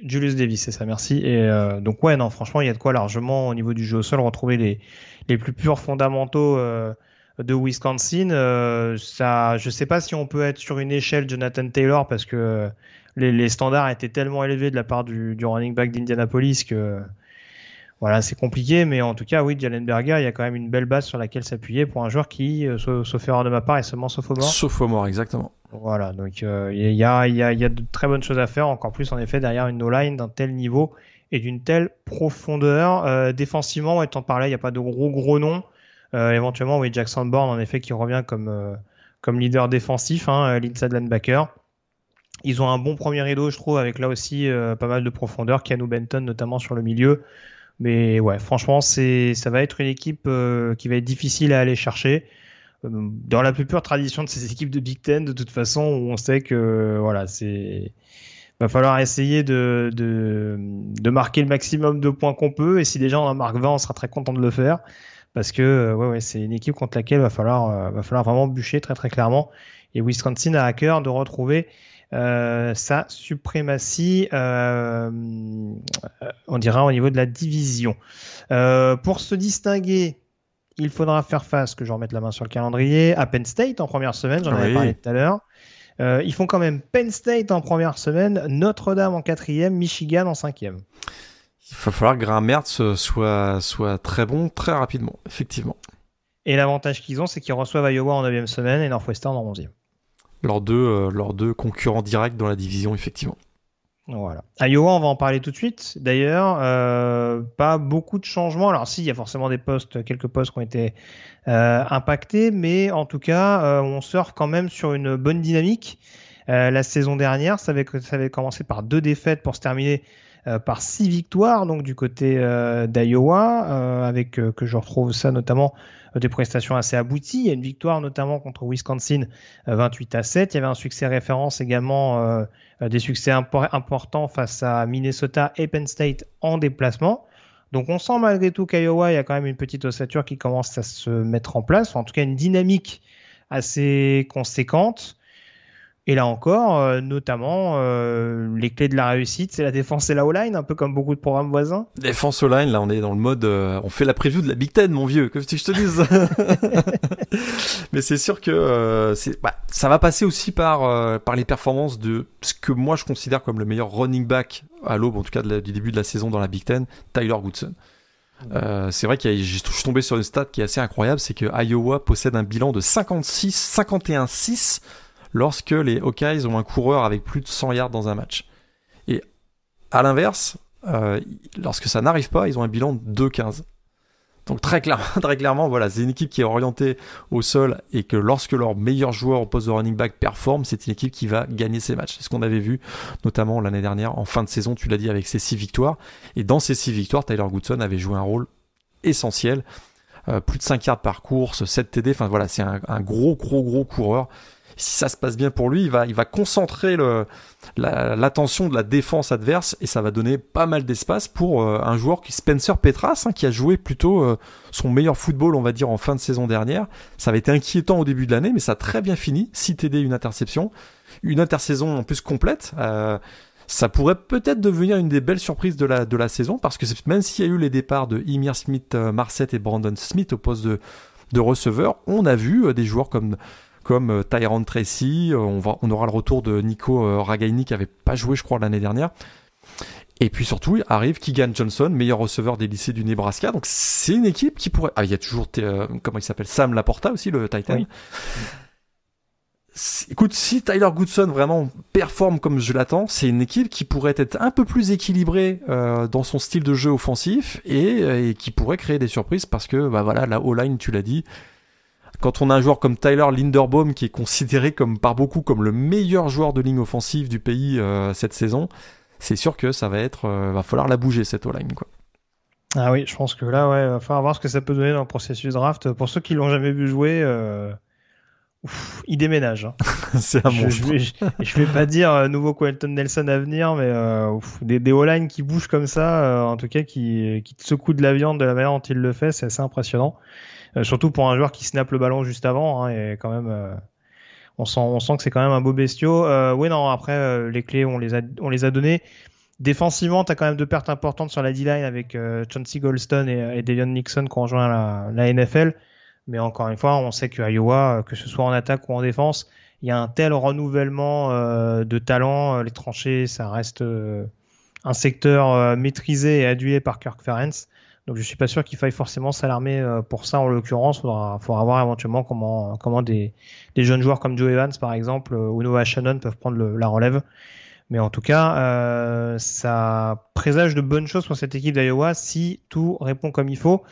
Julius Davis, c'est ça, merci. Et euh, donc ouais, non, franchement, il y a de quoi largement au niveau du jeu au sol retrouver les, les plus purs fondamentaux euh, de Wisconsin. Euh, ça, je sais pas si on peut être sur une échelle Jonathan Taylor parce que les, standards étaient tellement élevés de la part du, running back d'Indianapolis que voilà, c'est compliqué, mais en tout cas, oui, Jalen Berger, il y a quand même une belle base sur laquelle s'appuyer pour un joueur qui, euh, sauf, erreur de ma part, est seulement sophomore. Sophomore, exactement. Voilà, donc euh, il y, a, y, a, y, a, de très bonnes choses à faire, encore plus en effet derrière une no-line d'un tel niveau et d'une telle profondeur. Euh, défensivement, étant parlé, il n'y a pas de gros gros noms. éventuellement, oui, Jackson Bourne, en effet, qui revient comme, comme leader défensif, hein, l'inside linebacker. Ils ont un bon premier rideau, je trouve, avec là aussi euh, pas mal de profondeur. Keanu Benton, notamment sur le milieu. Mais ouais, franchement, c'est, ça va être une équipe euh, qui va être difficile à aller chercher. Euh, dans la plus pure tradition de ces équipes de Big Ten, de toute façon, où on sait que voilà, c'est va falloir essayer de, de, de, marquer le maximum de points qu'on peut. Et si déjà on en marque 20, on sera très content de le faire. Parce que ouais, ouais, c'est une équipe contre laquelle va falloir, va falloir vraiment bûcher très très clairement. Et Wisconsin a à cœur de retrouver euh, sa suprématie, euh, on dira au niveau de la division. Euh, pour se distinguer, il faudra faire face, que je remette la main sur le calendrier, à Penn State en première semaine, j'en avais parlé tout à l'heure. ils font quand même Penn State en première semaine, Notre-Dame en quatrième, Michigan en cinquième. Il va falloir que Grammertz soit, soit très bon très rapidement, effectivement. Et l'avantage qu'ils ont, c'est qu'ils reçoivent Iowa en 9 semaine et Northwestern en 11e leurs deux, euh, leurs deux concurrents directs dans la division, effectivement. Voilà. Iowa, on va en parler tout de suite. D'ailleurs, euh, pas beaucoup de changements. Alors si, il y a forcément des postes, quelques postes qui ont été euh, impactés, mais en tout cas, on surfe quand même sur une bonne dynamique. la saison dernière, ça avait, ça avait commencé par deux défaites pour se terminer par six victoires, donc du côté d'Iowa, avec que je retrouve ça notamment des prestations assez abouties. Il y a une victoire notamment contre Wisconsin 28 euh, à 7. Il y avait un succès référence également, euh, des succès importants face à Minnesota et Penn State en déplacement. Donc on sent malgré tout qu'Iowa, il y a quand même une petite ossature qui commence à se mettre en place, en tout cas une dynamique assez conséquente. Et là encore, euh, notamment, euh, les clés de la réussite, c'est la défense et la O-line, un peu comme beaucoup de programmes voisins. Défense O-line, là on est dans le mode, euh, on fait la preview de la Big Ten, mon vieux, que tu je te dise. Mais c'est sûr que bah, ça va passer aussi par par les performances de ce que moi je considère comme le meilleur running back à l'aube, en tout cas du début de la saison dans la Big Ten, Tyler Goodson. c'est vrai que je suis tombé sur une stat qui est assez incroyable, c'est que Iowa possède un bilan de 56, 51-6 lorsque les Hawkeyes ont un coureur avec plus de 100 yards dans un match. Et à l'inverse, euh, lorsque ça n'arrive pas, ils ont un bilan de 2-15. Donc très clairement, voilà, c'est une équipe qui est orientée au sol et que lorsque leur meilleur joueur au poste de running back performe, c'est une équipe qui va gagner ses matchs. C'est ce qu'on avait vu notamment l'année dernière en fin de saison, tu l'as dit, avec ses six victoires. Et dans ces six victoires, Tyler Goodson avait joué un rôle essentiel. Euh, plus de 5 yards par course, 7 TD, enfin voilà, c'est un, gros, gros, gros coureur si ça se passe bien pour lui, il va, il va concentrer l'attention de la défense adverse et ça va donner pas mal d'espace pour euh, un joueur qui Spencer Petras, hein, qui a joué plutôt euh, son meilleur football, on va dire, en fin de saison dernière. Ça avait été inquiétant au début de l'année, mais ça a très bien fini. 6 TD, une interception. Une intersaison en plus complète. Euh, ça pourrait peut-être devenir une des belles surprises de la, de la saison parce que même s'il y a eu les départs de Emir Smith, Marset et Brandon Smith au poste de, de receveur, on a vu des joueurs comme comme euh, Tyrone Tracy. Euh, on, va, on aura le retour de Nico euh, Ragaini qui avait pas joué, je crois, l'année dernière. Et puis surtout, arrive Keegan Johnson, meilleur receveur des lycées du Nebraska. Donc c'est une équipe qui pourrait. Ah, il y a toujours comment il s'appelle Sam Laporta aussi, le Titan. Écoute, si Tyler Goodson vraiment performe comme je l'attends, c'est une équipe qui pourrait être un peu plus équilibrée dans son style de jeu offensif et, et, qui pourrait créer des surprises parce que bah voilà la O-line, tu l'as dit, quand on a un joueur comme Tyler Linderbaum qui est considéré comme par beaucoup comme le meilleur joueur de ligne offensive du pays euh, cette saison, c'est sûr que ça va être, euh, va falloir la bouger cette O-line quoi. Ah oui, je pense que là, ouais, va falloir voir ce que ça peut donner dans le processus draft. Pour ceux qui l'ont jamais vu jouer, euh, il déménage. Hein. c'est un monstre. Je, je, vais pas dire euh, nouveau Quentin Nelson à venir, mais euh, des, des O-line qui bougent comme ça, euh, en tout cas qui, qui te secouent de la viande de la manière dont il le fait, c'est assez impressionnant. Surtout pour un joueur qui snap le ballon juste avant, hein, et quand même, on sent, on sent que c'est quand même un beau bestiau. oui, non, après les clés, on les a, on les a données. Défensivement, tu as quand même deux pertes importantes sur la D-line avec Chauncey Goldstone et, et Devion Nixon qui ont rejoint la, la NFL. Mais encore une fois, on sait que Iowa, euh, que ce soit en attaque ou en défense, il y a un tel renouvellement euh, de talent. Euh, les tranchées, ça reste un secteur maîtrisé et adulé par Kirk Ferentz. Donc je suis pas sûr qu'il faille forcément s'alarmer pour ça en l'occurrence. Il faudra, voir éventuellement comment, comment des, jeunes joueurs comme Joe Evans par exemple ou Noah Shannon peuvent prendre la relève. Mais en tout cas, euh, ça présage de bonnes choses pour cette équipe d'Iowa si tout répond comme il faut.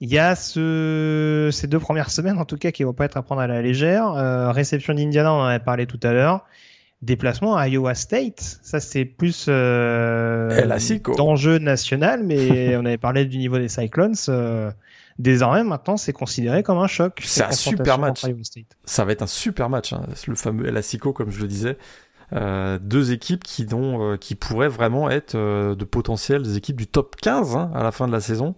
Il y a ce, ces deux premières semaines, en tout cas, qui vont pas être à prendre à la légère. Euh, réception d'Indiana, on en avait parlé tout à l'heure. Déplacement à Iowa State, ça c'est plus euh, d'enjeu national, mais on avait parlé du niveau des Cyclones. Euh, désormais, maintenant, c'est considéré comme un choc. C'est un super match. Ça va être un super match, hein, le fameux El comme je le disais. Euh, deux équipes qui, dont, euh, qui pourraient vraiment être euh, de potentielles équipes du top 15 hein, à la fin de la saison.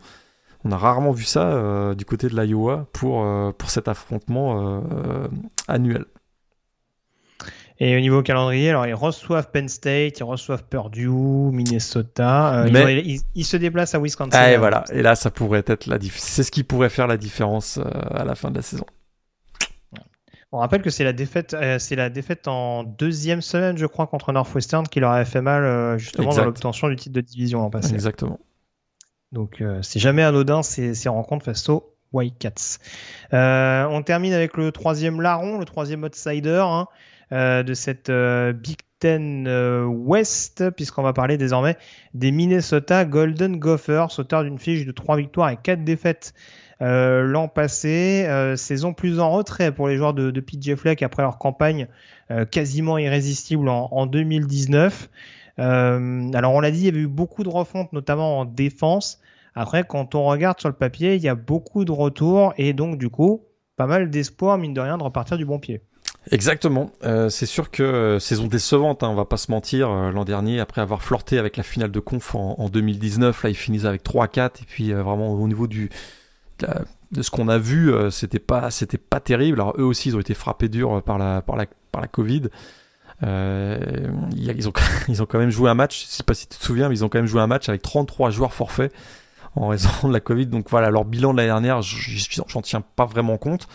On a rarement vu ça euh, du côté de l'Iowa pour, euh, pour cet affrontement euh, annuel. Et au niveau calendrier, alors ils reçoivent Penn State, ils reçoivent Purdue, Minnesota. Mais... ils, se déplacent à Wisconsin. Ah, et voilà. Et là, ça pourrait être la C'est ce qui pourrait faire la différence à la fin de la saison. On rappelle que c'est la défaite, c'est la défaite en deuxième semaine, je crois, contre Northwestern qui leur avait fait mal justement dans l'obtention du titre de division en passé. Exactement. Donc euh, c'est jamais anodin ces, ces rencontres face aux White Euh, on termine avec le troisième larron, le troisième outsider hein, euh, de cette euh, Big Ten euh, West, puisqu'on va parler désormais des Minnesota Golden Gophers, auteur d'une fiche de 3 victoires et 4 défaites l'an passé. saison plus en retrait pour les joueurs de, de PJ Fleck après leur campagne quasiment irrésistible en, en 2019. Euh, alors on l'a dit, il y avait eu beaucoup de refontes, notamment en défense. Après, quand on regarde sur le papier, il y a beaucoup de retours et donc du coup, pas mal d'espoir, mine de rien, de repartir du bon pied. Exactement. Euh, c'est sûr que euh, saison décevante, hein, on va pas se mentir. Euh, l'an dernier, après avoir flirté avec la finale de conf en, en 2019, là ils finissent avec 3-4 et puis vraiment au niveau de, ce qu'on a vu, c'était pas pas terrible. Alors eux aussi, ils ont été frappés dur par la par la par la Covid. Ils, ont, ils ont quand même joué un match, je sais pas si tu te souviens, mais ils ont quand même joué un match avec 33 joueurs forfaits en raison de la Covid. Donc voilà, leur bilan de l'année dernière, j'en tiens pas vraiment compte.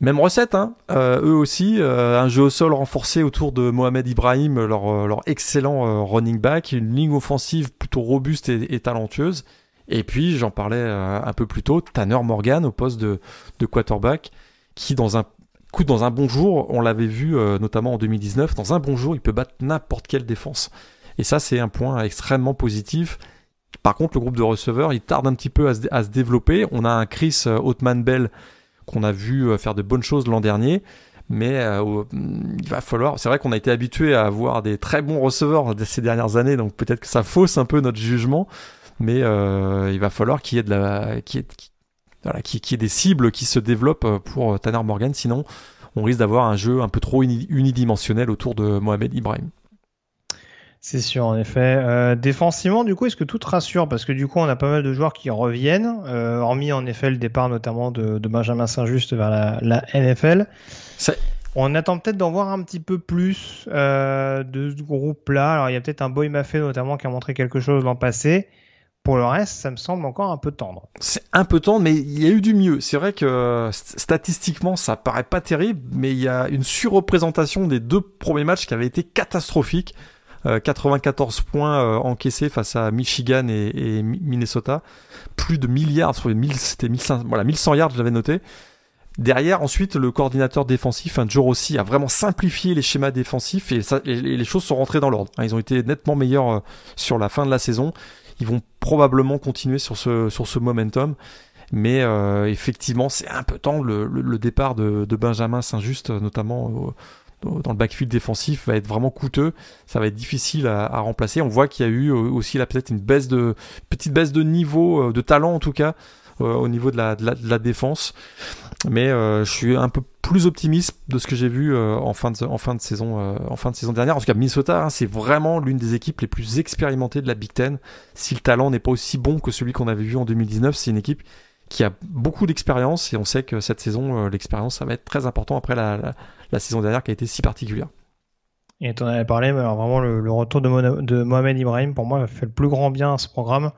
Même recette, hein. Euh, eux aussi, euh, un jeu au sol renforcé autour de Mohamed Ibrahim, leur, leur excellent running back, une ligne offensive plutôt robuste et, talentueuse. Et puis, j'en parlais un peu plus tôt, Tanner Morgan au poste de, de quarterback, qui dans un Écoute, dans un bon jour, on l'avait vu euh, notamment en 2019, dans un bon jour, il peut battre n'importe quelle défense. Et ça, c'est un point extrêmement positif. Par contre, le groupe de receveurs, il tarde un petit peu à se, développer. On a un Chris euh, Ottman-Bell qu'on a vu euh, faire de bonnes choses l'an dernier. Mais il va falloir. C'est vrai qu'on a été habitué à avoir des très bons receveurs ces dernières années, donc peut-être que ça fausse un peu notre jugement. Mais il va falloir qu'il y ait qu'il qui est des cibles qui se développent euh, pour euh, Tanner Morgan. Sinon, on risque d'avoir un jeu un peu trop unidimensionnel autour de Mohamed Ibrahim. C'est sûr, en effet. Euh, défensivement, du coup, est-ce que tout te rassure? Parce que du coup, on a pas mal de joueurs qui reviennent, euh, hormis en effet le départ notamment de, de Benjamin Saint-Just vers la, la NFL. On attend peut-être d'en voir un petit peu plus euh, de ce groupe-là. Alors, il y a peut-être un Boy Maffé notamment qui a montré quelque chose l'an passé. Pour le reste, ça me semble encore un peu tendre. C'est un peu tendre, mais il y a eu du mieux. C'est vrai que statistiquement, ça paraît pas terrible, mais il y a une surreprésentation des deux premiers matchs qui avaient été catastrophiques. 94 euh, points euh, encaissés face à Michigan et, Minnesota. Plus de milliards, c'était 1100, voilà, 1100 yards, je l'avais noté. Derrière, ensuite, le coordinateur défensif, un Joe Rossi, a vraiment simplifié les schémas défensifs et, les choses sont rentrées dans l'ordre. Hein, ils ont été nettement meilleurs euh, sur la fin de la saison ils vont probablement continuer sur ce, sur ce momentum. Mais effectivement, c'est un peu temps le, départ de Benjamin Saint-Just, notamment dans le backfield défensif va être vraiment coûteux. Ça va être difficile à, remplacer. On voit qu'il y a eu aussi là peut-être une baisse de petite baisse de niveau, de talent en tout cas au niveau de la, de la, de la défense. Mais je suis un peu plus optimiste de ce que j'ai vu en, fin de, en, fin de saison, en fin de saison dernière. En tout cas, Minnesota, hein, c'est vraiment l'une des équipes les plus expérimentées de la Big Ten. Si le talent n'est pas aussi bon que celui qu'on avait vu en 2019, c'est une équipe qui a beaucoup d'expérience et on sait que cette saison, l'expérience, ça va être très important après la, la, saison dernière qui a été si particulière. Et tu en avais parlé, mais alors vraiment le, retour de, de, Mohamed Ibrahim, pour moi, fait le plus grand bien à ce programme.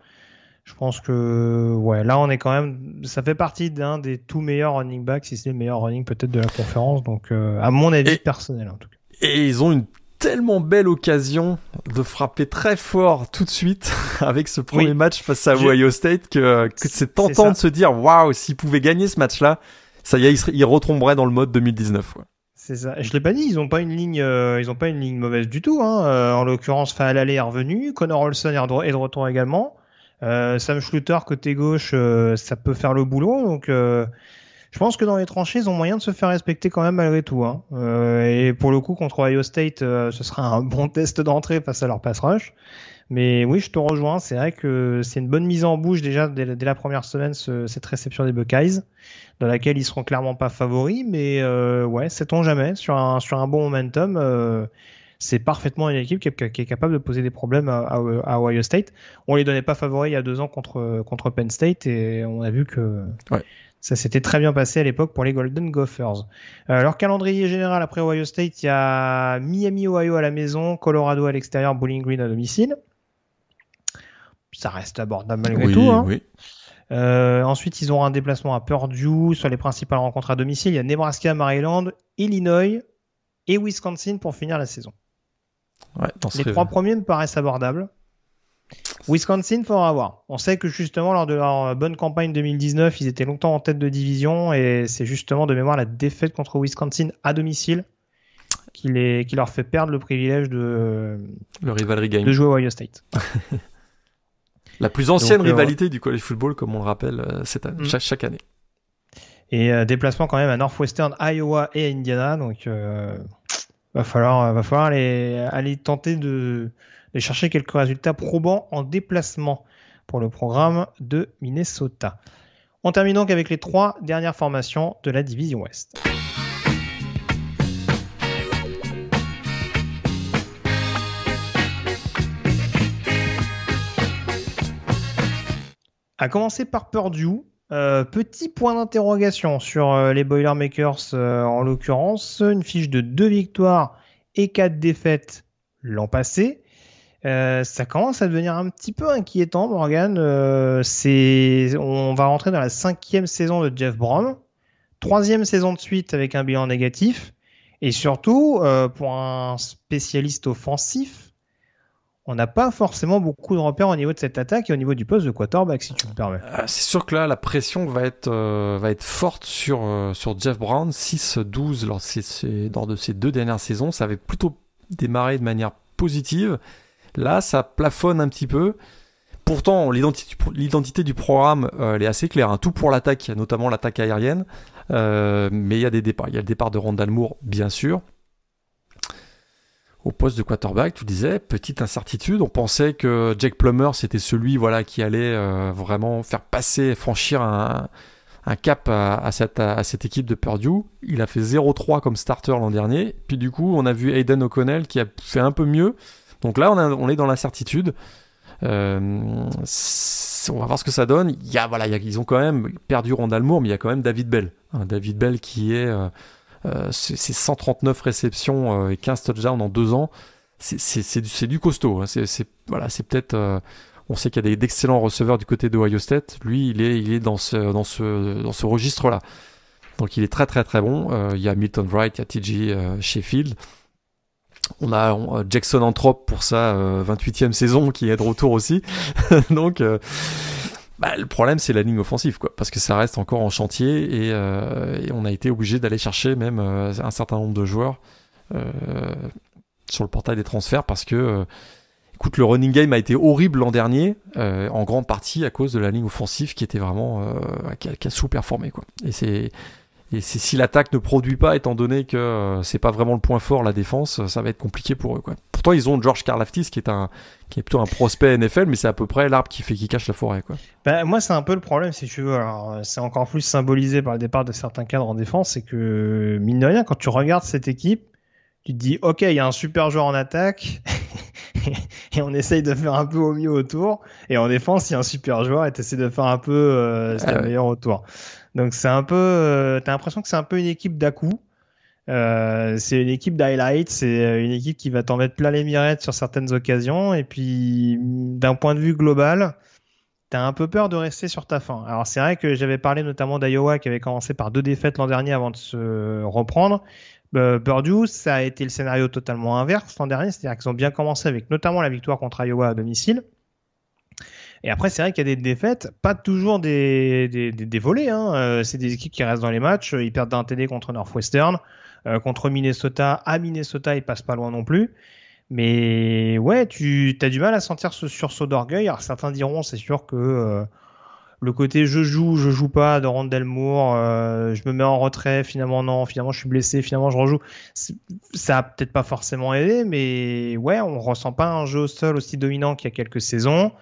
Je pense que ouais, là on est quand même, ça fait partie d'un des tout meilleurs running backs, si c'est le meilleur running peut-être de la conférence. Donc euh, à mon avis personnel en tout cas. Et ils ont une tellement belle occasion de frapper très fort tout de suite avec ce premier match face à Ohio State que, que c'est tentant de se dire waouh s'ils pouvaient gagner ce match-là, ça y est, ils, retomberaient dans le mode 2019. C'est ça. Je l'ai pas dit, ils ont pas une ligne, euh, ils ont pas une ligne mauvaise du tout. Hein. Euh, en l'occurrence, Fahal est revenu, Connor Olson est de retour également. Euh, Sam Schluter côté gauche, ça peut faire le boulot. Donc, euh, je pense que dans les tranchées, ils ont moyen de se faire respecter quand même malgré tout. Hein. et pour le coup, contre Ohio State, ce sera un bon test d'entrée face à leur pass rush. Mais oui, je te rejoins. C'est vrai que c'est une bonne mise en bouche déjà dès, la première semaine cette réception des Buckeyes, dans laquelle ils seront clairement pas favoris. Mais ouais, sait-on jamais sur un sur un bon momentum c'est parfaitement une équipe qui est, capable de poser des problèmes à, Ohio State. On les donnait pas favoris il y a deux ans contre, contre Penn State et on a vu que ça s'était très bien passé à l'époque pour les Golden Gophers. Euh, leur calendrier général après Ohio State, il y a Miami, Ohio à la maison, Colorado à l'extérieur, Bowling Green à domicile. Ça reste abordable malgré tout. Hein. Euh, ensuite, ils auront un déplacement à Purdue sur les principales rencontres à domicile. Il y a Nebraska, Maryland, Illinois et Wisconsin pour finir la saison les trois premiers me paraissent abordables. Wisconsin, faudra voir. On sait que justement, lors de leur bonne campagne 2019, ils étaient longtemps en tête de division et c'est justement de mémoire la défaite contre Wisconsin à domicile qui, les, qui leur fait perdre le privilège de, le rivalry game. de jouer Ohio State. la plus ancienne euh, rivalité du college football, comme on le rappelle euh, cette année, mm. chaque, année. Et euh, déplacement quand même à Northwestern, Iowa et Indiana. Donc va falloir, va falloir aller, aller tenter de, de, chercher quelques résultats probants en déplacement pour le programme de Minnesota. On termine donc avec les trois dernières formations de la division Ouest. À commencer par Purdue, euh, petit point d'interrogation sur euh, les Boilermakers euh, en l'occurrence. Une fiche de 2 victoires et 4 défaites l'an passé. Ça commence à devenir un petit peu inquiétant, Morgan. c'est, on va rentrer dans la cinquième saison de Jeff Brown, troisième saison de suite avec un bilan négatif, et surtout pour un spécialiste offensif, on n'a pas forcément beaucoup de repères au niveau de cette attaque et au niveau du poste de quarterback, si tu me permets. C'est sûr que là, la pression va être, euh, forte sur, euh, Jeff Brown. 6-12 lors, lors, de ces deux dernières saisons. Ça avait plutôt démarré de manière positive. Là, ça plafonne un petit peu. Pourtant, l'identité du programme, euh, est assez claire. Hein. Tout pour l'attaque, notamment l'attaque aérienne. mais il y a des départs. Il y a le départ de Randall Moore, bien sûr au poste de quarterback, tu disais, petite incertitude. On pensait que Jake Plummer, c'était celui voilà, qui allait euh, vraiment faire passer, franchir un, cap à, cette, à, cette, équipe de Purdue. Il a fait 0-3 comme starter l'an dernier. Puis du coup, on a vu Aiden O'Connell qui a fait un peu mieux. Donc là, on, est dans l'incertitude. Euh, on va voir ce que ça donne. Il y a, voilà, ils ont quand même perdu Randall Moore, mais il y a quand même David Bell. David Bell qui est... Euh, euh, c'est 139 réceptions euh, et 15 touchdowns en deux ans. C'est du, costaud. Hein. C'est peut-être. Euh, on sait qu'il y a d'excellents receveurs du côté de Ohio State. Lui, il est, il est dans ce, dans ce, dans ce registre-là. Donc il est très très très bon. il y a Milton Wright, il y a TJ Sheffield. On a Jackson Anthrop pour sa 28e saison qui est de retour aussi. Donc bah, le problème, c'est la ligne offensive, quoi, parce que ça reste encore en chantier et, euh, on a été obligé d'aller chercher même euh, un certain nombre de joueurs euh, sur le portail des transferts parce que, écoute, le running game a été horrible l'an dernier, en grande partie à cause de la ligne offensive qui était vraiment qui a, sous-performé, quoi. Et c'est Et si l'attaque ne produit pas, étant donné que euh, c'est pas vraiment le point fort, la défense, ça va être compliqué pour eux. Quoi. Pourtant, ils ont George Karlaftis qui est un qui est plutôt un prospect NFL, mais c'est à peu près l'arbre qui fait qui cache la forêt. Quoi. Bah, moi, c'est un peu le problème, si tu veux. Alors, c'est encore plus symbolisé par le départ de certains cadres en défense, c'est que mine de rien, quand tu regardes cette équipe, tu te dis, ok, il y a un super joueur en attaque. et on essaye de faire un peu au mieux autour. Et en défense, il y a un super joueur et tu essaies de faire un peu euh, ah meilleur autour. Donc c'est un peu, euh, t'as l'impression que c'est un peu une équipe d'à coup. Euh, c'est une équipe d'highlights, c'est une équipe qui va t'en mettre plein les mirettes sur certaines occasions. Et puis, d'un point de vue global, t'as un peu peur de rester sur ta fin. Alors c'est vrai que j'avais parlé notamment d'Iowa qui avait commencé par deux défaites l'an dernier avant de se reprendre. Purdue, ça a été le scénario totalement inverse l'an dernier, c'est-à-dire qu'ils ont bien commencé avec notamment la victoire contre Iowa à domicile. Et après, c'est vrai qu'il y a des défaites, pas toujours des, des, des, volets. Hein. Euh, c'est des équipes qui restent dans les matchs. Ils perdent d'un TD contre Northwestern, euh, contre Minnesota. À Minnesota, ils passent pas loin non plus. Mais ouais, tu as du mal à sentir ce sursaut d'orgueil. Alors certains diront, c'est sûr que euh, le côté je joue, je joue pas de Randall Moore, euh, je me mets en retrait, finalement non, finalement je suis blessé, finalement je rejoue. Ça a peut-être pas forcément aidé, mais ouais, on ressent pas un jeu au sol aussi dominant qu'il y a quelques saisons.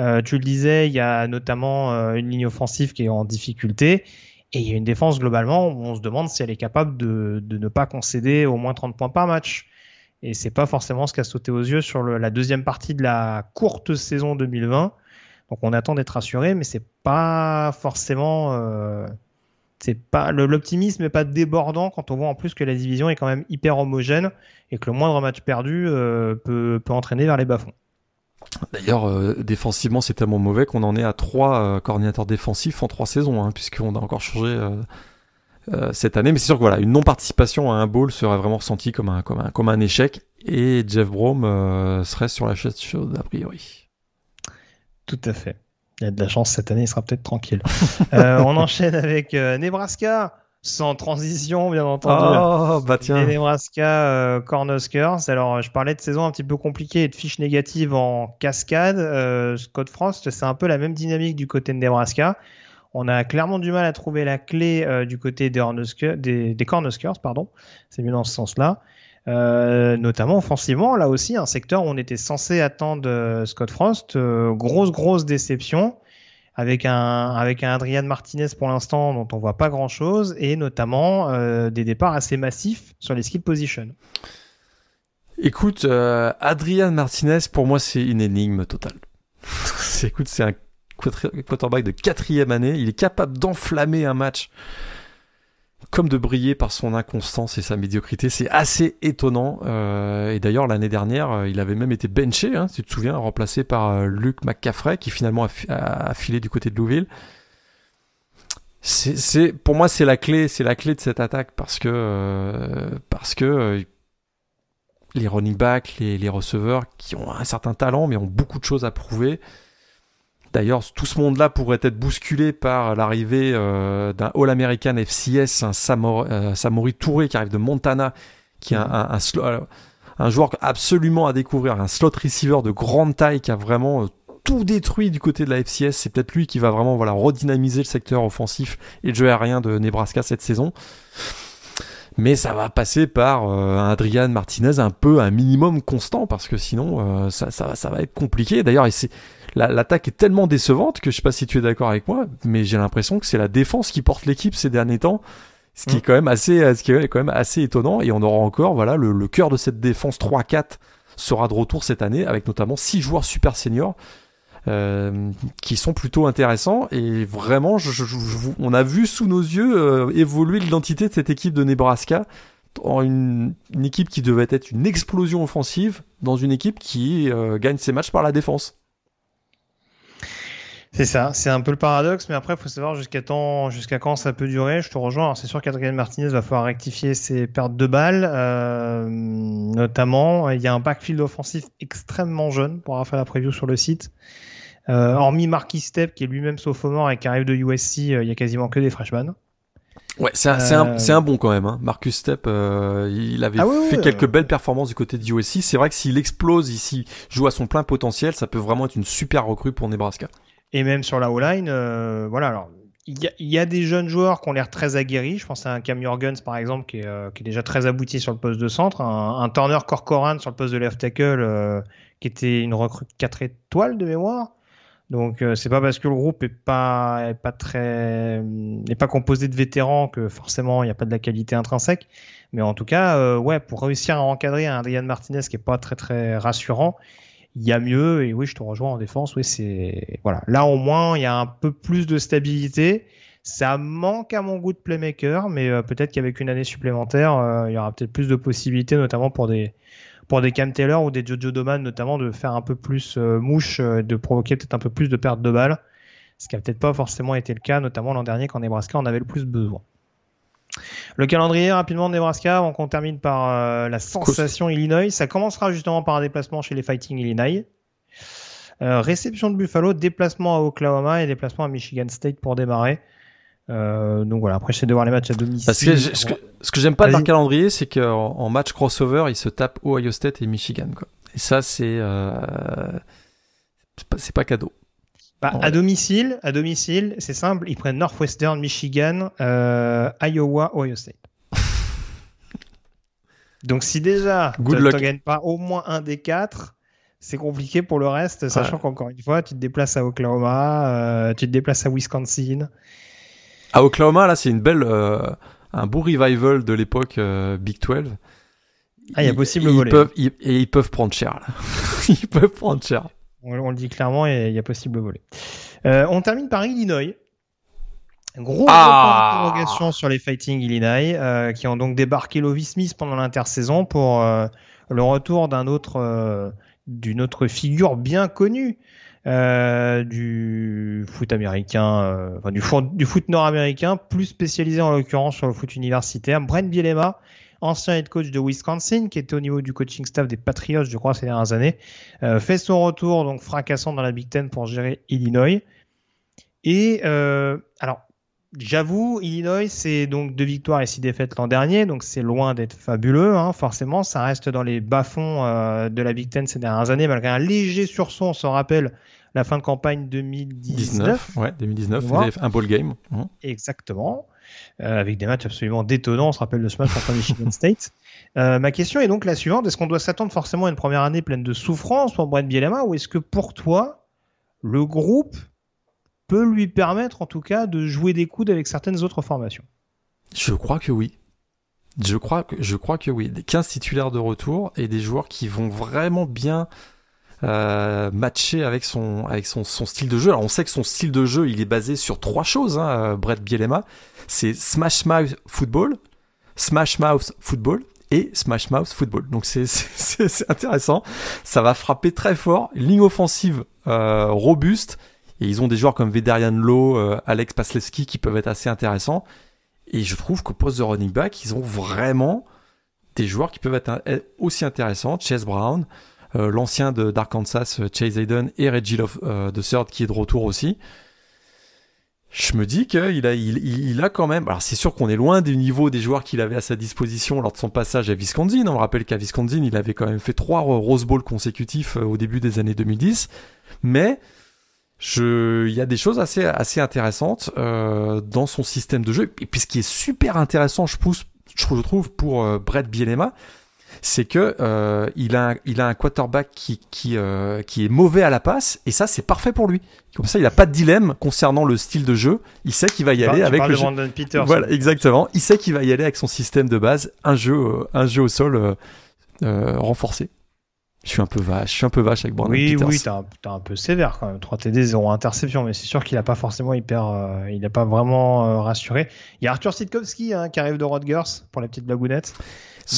Euh, tu le disais, il y a notamment euh, une ligne offensive qui est en difficulté. Et il y a une défense globalement où on se demande si elle est capable de, de ne pas concéder au moins 30 points par match. Et c'est pas forcément ce qui a sauté aux yeux sur le, la deuxième partie de la courte saison 2020 donc on attend d'être rassuré, mais c'est pas forcément, euh, c'est pas l'optimisme n'est pas débordant quand on voit en plus que la division est quand même hyper homogène et que le moindre match perdu euh, peut, peut entraîner vers les bas-fonds. D'ailleurs, euh, défensivement, c'est tellement mauvais qu'on en est à trois coordinateurs défensifs en trois saisons, hein, puisqu'on a encore changé cette année. Mais c'est sûr que voilà, une non-participation à un bowl serait vraiment ressentie comme un, comme un, comme un échec, et Jeff Brom serait sur la chaise chaude a priori. Tout à fait. Il y a de la chance cette année, il sera peut-être tranquille. euh, on enchaîne avec euh, Nebraska, sans transition, bien entendu. Oh, bah tiens. Nebraska euh, Cornhuskers. Alors, je parlais de saison un petit peu compliquée et de fiches négatives en cascade. Euh, Scott Frost, c'est un peu la même dynamique du côté de Nebraska. On a clairement du mal à trouver la clé euh, du côté des, des, des Cornhuskers, pardon. C'est mieux dans ce sens-là. Euh, notamment offensivement, là aussi, un secteur où on était censé attendre euh, Scott Frost. Euh, grosse, grosse déception avec un, avec un Adrian Martinez pour l'instant dont on voit pas grand chose et notamment des départs assez massifs sur les skill positions. Écoute, Adrian Martinez, pour moi, c'est une énigme totale. écoute, c'est un quarterback de quatrième année. Il est capable d'enflammer un match comme de briller par son inconstance et sa médiocrité. C'est assez étonnant. Euh, et d'ailleurs, l'année dernière, euh, il avait même été benché, hein, si tu te souviens, remplacé par euh, Luke McCaffrey, qui finalement a, filé du côté de Louisville. C'est, pour moi, c'est la clé, c'est la clé de cette attaque parce que, les running backs, les receveurs qui ont un certain talent mais ont beaucoup de choses à prouver, D'ailleurs, tout ce monde-là pourrait être bousculé par l'arrivée euh, d'un All-American FCS, un euh, Samori, Touré qui arrive de Montana, qui est un, euh, un, joueur absolument à découvrir, un slot receiver de grande taille qui a vraiment tout détruit du côté de la FCS. C'est peut-être lui qui va vraiment voilà redynamiser le secteur offensif et le jeu aérien de Nebraska cette saison. Mais ça va passer par un Adrian Martinez un peu un minimum constant parce que sinon ça, ça, ça va être compliqué. D'ailleurs, c'est l'attaque est tellement décevante que je sais pas si tu es d'accord avec moi, mais j'ai l'impression que c'est la défense qui porte l'équipe ces derniers temps. Ce qui est mm. quand même assez, ce qui est quand même assez étonnant. Et on aura encore, voilà, le, cœur de cette défense 3-4 sera de retour cette année avec notamment six joueurs super seniors. Qui sont plutôt intéressants et vraiment on a vu sous nos yeux euh, évoluer l'identité de cette équipe de Nebraska en une, équipe qui devait être une explosion offensive dans une équipe qui euh, gagne ses matchs par la défense. C'est ça, c'est un peu le paradoxe, mais après, il faut savoir jusqu'à quand ça peut durer. Je te rejoins. c'est sûr qu'Adrien Martinez va falloir rectifier ses pertes de balles, euh, notamment. Il y a un backfield offensif extrêmement jeune pour avoir fait la preview sur le site. Euh, hormis Marquis Step, qui est lui-même sophomore et qui arrive de USC, euh, il y a quasiment que des freshmen. Ouais, c'est un, un, bon quand même. Hein. Marcus Step, il avait ah fait quelques belles performances du côté de USC. C'est vrai que s'il explose, ici, joue à son plein potentiel, ça peut vraiment être une super recrue pour Nebraska. Et même sur la O-line, euh, voilà, alors il y, a des jeunes joueurs qui ont l'air très aguerris. Je pense à un Cam Jorgens, par exemple, qui est, euh, qui est, déjà très abouti sur le poste de centre. Un, un Turner Corcoran sur le poste de left tackle, euh, qui était une recrue 4 étoiles de mémoire. Donc euh, c'est pas parce que le groupe est pas est pas très n'est pas composé de vétérans que forcément il n'y a pas de la qualité intrinsèque. Mais en tout cas, ouais, pour réussir à encadrer un Adrian Martinez qui est pas très très rassurant, il y a mieux. Et oui je te rejoins en défense. Oui c'est voilà. Là au moins il y a un peu plus de stabilité. Ça manque à mon goût de playmaker mais euh, peut-être qu'avec une année supplémentaire euh, il y aura peut-être plus de possibilités notamment pour des pour des Cam Taylor ou des Jojo Doman notamment de faire un peu plus euh, mouche de provoquer peut-être un peu plus de perte de balles ce qui a peut-être pas forcément été le cas notamment l'an dernier quand Nebraska en avait le plus besoin le calendrier rapidement de Nebraska, avant qu'on termine par euh, la sensation Illinois. Ça commencera justement par un déplacement chez les Fighting Illinois. Euh, réception de Buffalo, déplacement à Oklahoma et déplacement à Michigan State pour démarrer. Euh, donc voilà, après j'essaie de voir les matchs à domicile. Parce que ce que, ce que j'aime pas dans le calendrier, c'est qu'en en match crossover, ils se tapent Ohio State et Michigan. Quoi. Et ça, c'est c'est pas cadeau. Bah, à domicile, à domicile, c'est simple, ils prennent Northwestern, Michigan, euh, Iowa, Ohio State. Donc si déjà tu ne gagnes pas au moins un des quatre, c'est compliqué pour le reste, sachant qu'encore une fois, tu te déplaces à Oklahoma, euh, tu te déplaces à Wisconsin. À Oklahoma, là, c'est une belle, euh, un beau revival de l'époque Big 12. Ah, il y a possible ils, voler. Peuvent, et ils peuvent prendre cher, là. ils peuvent prendre cher. On, le dit clairement il y a possible voler. Euh, on termine par Illinois. Gros ah interrogation sur les Fighting Illinois, euh, qui ont donc débarqué Lovis Smith pendant l'intersaison pour euh, le retour d'un autre, euh, d'une autre figure bien connue euh, du foot américain, enfin du, foot, du foot nord-américain, plus spécialisé en l'occurrence sur le foot universitaire. Brent Bielema, ancien head coach de Wisconsin, qui était au niveau du coaching staff des Patriots, je crois, ces dernières années, euh, fait son retour donc fracassant dans la Big Ten pour gérer Illinois. Et euh, alors, j'avoue, Illinois, c'est donc deux victoires et six défaites l'an dernier, donc c'est loin d'être fabuleux, hein, forcément. Ça reste dans les bas-fonds euh, de la Big Ten ces dernières années, malgré un léger sursaut, on s'en rappelle, la fin de campagne 2019. 19, ouais, 2019, vous avez fait un ball game. Mmh. Exactement. Euh, avec des matchs absolument détonnants. On se rappelle de ce match contre Michigan State. Euh, ma question est donc la suivante est-ce qu'on doit s'attendre forcément à une première année pleine de souffrance pour Brett Bielema ou est-ce que pour toi, le groupe peut lui permettre en tout cas de jouer des coudes avec certaines autres formations? Je crois que oui. Je crois que, je crois que oui. Des 15 titulaires de retour et des joueurs qui vont vraiment bien euh, matcher avec son avec son, style de jeu. Alors on sait que son style de jeu, il est basé sur trois choses. Hein, Brett Bielema, c'est Smash Mouth Football, Smash Mouth Football et Smash Mouth Football. Donc c'est intéressant. Ça va frapper très fort. Ligne offensive euh, robuste. Et ils ont des joueurs comme Vederian Lowe, euh, Alex Paslewski qui peuvent être assez intéressants. Et je trouve qu'au poste de running back, ils ont vraiment des joueurs qui peuvent être aussi intéressants. Chase Brown, euh, l'ancien d'Arkansas, Chase Hayden et Reggie Love euh, de Third qui est de retour aussi je me dis qu'il a, il, il, a quand même. Alors c'est sûr qu'on est loin du niveau des joueurs qu'il avait à sa disposition lors de son passage à Wisconsin. On rappelle qu'à Wisconsin, il avait quand même fait trois Rose Bowl consécutifs euh, au début des années 2010. Mais je, il y a des choses assez, assez intéressantes euh, dans son système de jeu. Et puis ce qui est super intéressant, je, pousse, je trouve, pour euh, Brett Bielema, c'est que euh, il a il a un quarterback qui qui euh, qui est mauvais à la passe et ça c'est parfait pour lui. Comme ça, il a pas de dilemme concernant le style de jeu. Il sait qu'il va y aller avec le jeu. Peters, voilà, exactement. Il sait qu'il va y aller avec son système de base, un jeu euh, un jeu au sol euh, renforcé. Je suis un peu vache, je suis un peu vache avec Brandon oui, Peters. Oui, oui, t'es un, peu sévère quand même. 3 TD, 0 interception, mais c'est sûr qu'il a pas forcément hyper, euh, il a pas vraiment rassuré. Il y a Arthur Sitkowski hein, qui arrive de Rodgers pour la petite blagounette.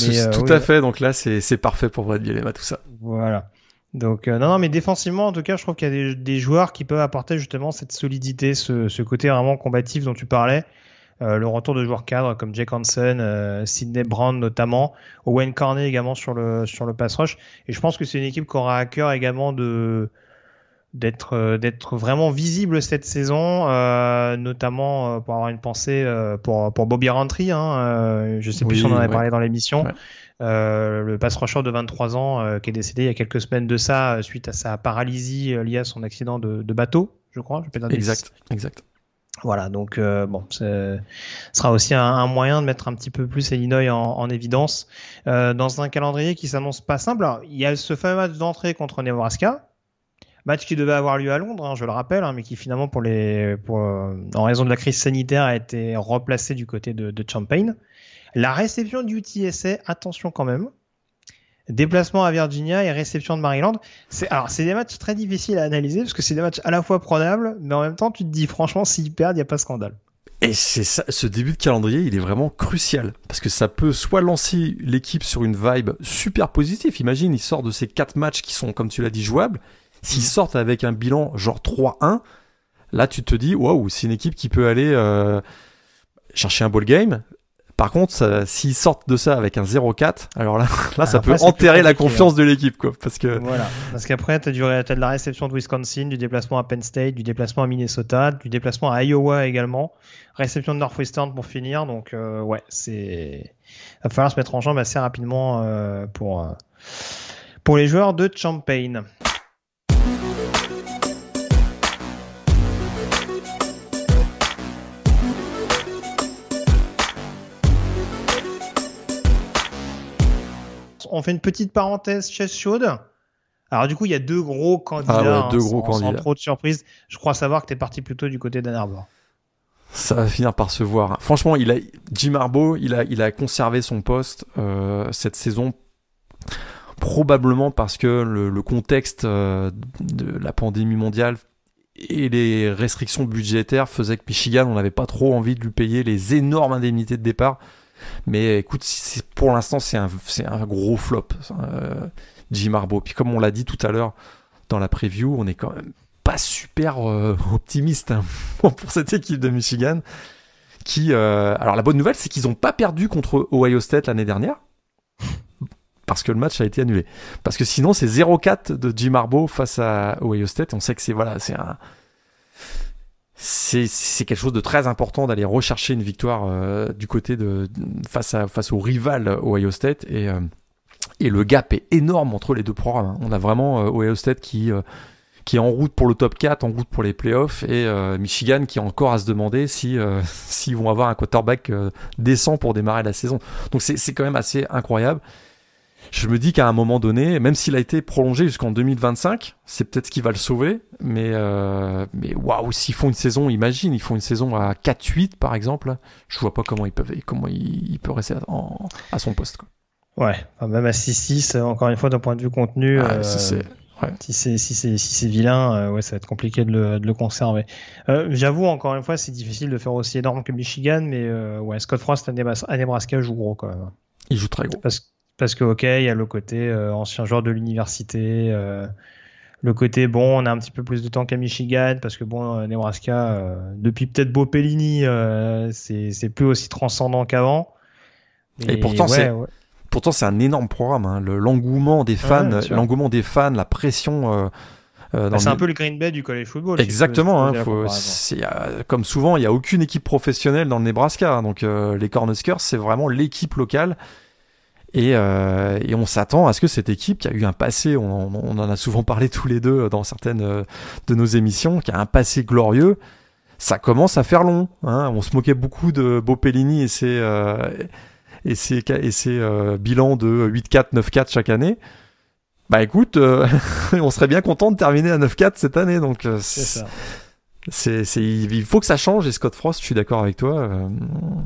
Mais, euh, tout à fait. Donc là, c'est parfait pour Brad Bielema, tout ça. Voilà. Donc euh, non, non, mais défensivement, en tout cas, je trouve qu'il y a des, des, joueurs qui peuvent apporter justement cette solidité, ce, ce côté vraiment combatif dont tu parlais. Euh, le retour de joueurs cadres comme Jake Hansen, euh, Sidney Brown notamment, Owen Carney également sur le sur le pass rush. Et je pense que c'est une équipe qui aura à cœur également de d'être euh, d'être vraiment visible cette saison, euh, notamment euh, pour avoir une pensée pour pour Bobby Rentry. Hein, je sais plus si on en avait ouais. parlé dans l'émission. Ouais. Euh, le pass rusher de 23 ans euh, qui est décédé il y a quelques semaines de ça suite à sa paralysie liée à son accident de, de bateau, je crois. Je peux Exact, exact. Voilà, donc euh, bon, ce sera aussi un, moyen de mettre un petit peu plus Illinois en, évidence euh, dans un calendrier qui s'annonce pas simple. Alors, il y a ce fameux match d'entrée contre Nebraska, match qui devait avoir lieu à Londres, hein, je le rappelle, hein, mais qui finalement, pour, en raison de la crise sanitaire, a été replacé du côté de, Champaign. La réception du UTSA, attention quand même, déplacement à Virginia et réception de Maryland. C'est alors c'est des matchs très difficiles à analyser parce que c'est des matchs à la fois prenables, mais en même temps tu te dis franchement s'ils perdent, il y a pas scandale. Et c'est ce début de calendrier, il est vraiment crucial parce que ça peut soit lancer l'équipe sur une vibe super positive. Imagine, ils sortent de ces quatre matchs qui sont, comme tu l'as dit, jouables. S'ils sortent avec un bilan genre 3-1, là tu te dis waouh, c'est une équipe qui peut aller euh, chercher un ball game. Par contre, s'ils sortent de ça avec un 0-4, alors là, là ça peut enterrer la confiance hein. de l'équipe, quoi. Parce que voilà, parce qu'après, t'as as de la réception de Wisconsin, du déplacement à Penn State, du déplacement à Minnesota, du déplacement à Iowa également, réception de Northwestern pour finir. Donc euh, ouais, c'est va falloir se mettre en jambe assez rapidement euh, pour pour les joueurs de Champaign. On fait une petite parenthèse chaise chaude. Alors du coup, il y a deux gros candidats. Ah deux hein, gros candidats. Sans trop de surprise. Je crois savoir que tu es parti plutôt du côté d'Ann Arbor. Ça va finir par se voir. Franchement, il a, Jim Harbaugh, il a, il a conservé son poste euh, cette saison probablement parce que le, contexte euh, de la pandémie mondiale et les restrictions budgétaires faisaient que Michigan, on n'avait pas trop envie de lui payer les énormes indemnités de départ mais écoute, pour l'instant, c'est un, un, gros flop, euh, Jim Harbaugh. Puis comme on l'a dit tout à l'heure dans la preview, on est quand même pas super euh, optimiste hein, pour cette équipe de Michigan. Qui, euh, alors la bonne nouvelle, c'est qu'ils n'ont pas perdu contre Ohio State l'année dernière. Parce que le match a été annulé. Parce que sinon, c'est 0-4 de Jim Harbaugh face à Ohio State. On sait que c'est voilà, c'est un, c'est quelque chose de très important d'aller rechercher une victoire euh, du côté de face à face au rival Ohio State et euh, et le gap est énorme entre les deux programmes. Hein. On a vraiment euh, Ohio State qui qui est en route pour le top 4, en route pour les playoffs, et Michigan qui est encore à se demander si s'ils vont avoir un quarterback décent pour démarrer la saison. Donc c'est quand même assez incroyable je me dis qu'à un moment donné, même s'il a été prolongé jusqu'en 2025, c'est peut-être ce qui va le sauver. Mais, euh, mais waouh, s'ils font une saison, imagine, ils font une saison à 4-8 par exemple, je vois pas comment ils peuvent, comment il, peut rester à, son poste. Quoi. Ouais, même à 6-6, encore une fois, d'un point de vue contenu. Ah, euh, si c'est si c'est si c'est vilain, euh, ouais, ça va être compliqué de le, de le conserver. J'avoue encore une fois, c'est difficile de faire aussi énorme que Michigan, mais ouais, Scott Frost à Nebraska joue gros quand même. Il joue très gros. Parce, parce que, ok, il y a le côté euh, ancien joueur de l'université, euh, le côté, bon, on a un petit peu plus de temps qu'à Michigan, parce que, bon, euh, Nebraska, depuis peut-être Beau Pellini, c'est plus aussi transcendant qu'avant. Et, pourtant, c'est. Pourtant, c'est un énorme programme. Hein. L'engouement des fans, l'engouement des fans, la pression. Bah, c'est un peu le Green Bay du college football. Exactement. Hein, comme souvent, il n'y a aucune équipe professionnelle dans le Nebraska. Donc les Cornhuskers, c'est vraiment l'équipe locale euh, et, on s'attend à ce que cette équipe qui a eu un passé, on, en a souvent parlé tous les deux dans certaines euh, de nos émissions, qui a un passé glorieux, ça commence à faire long. Hein. On se moquait beaucoup de Bopellini et ses, euh, et ses, et ses bilans de 8-4, 9-4 chaque année. Bah écoute, on serait bien content de terminer à 9-4 cette année. Donc c'est ça. C'est, il faut que ça change et Scott Frost, je suis d'accord avec toi. Euh,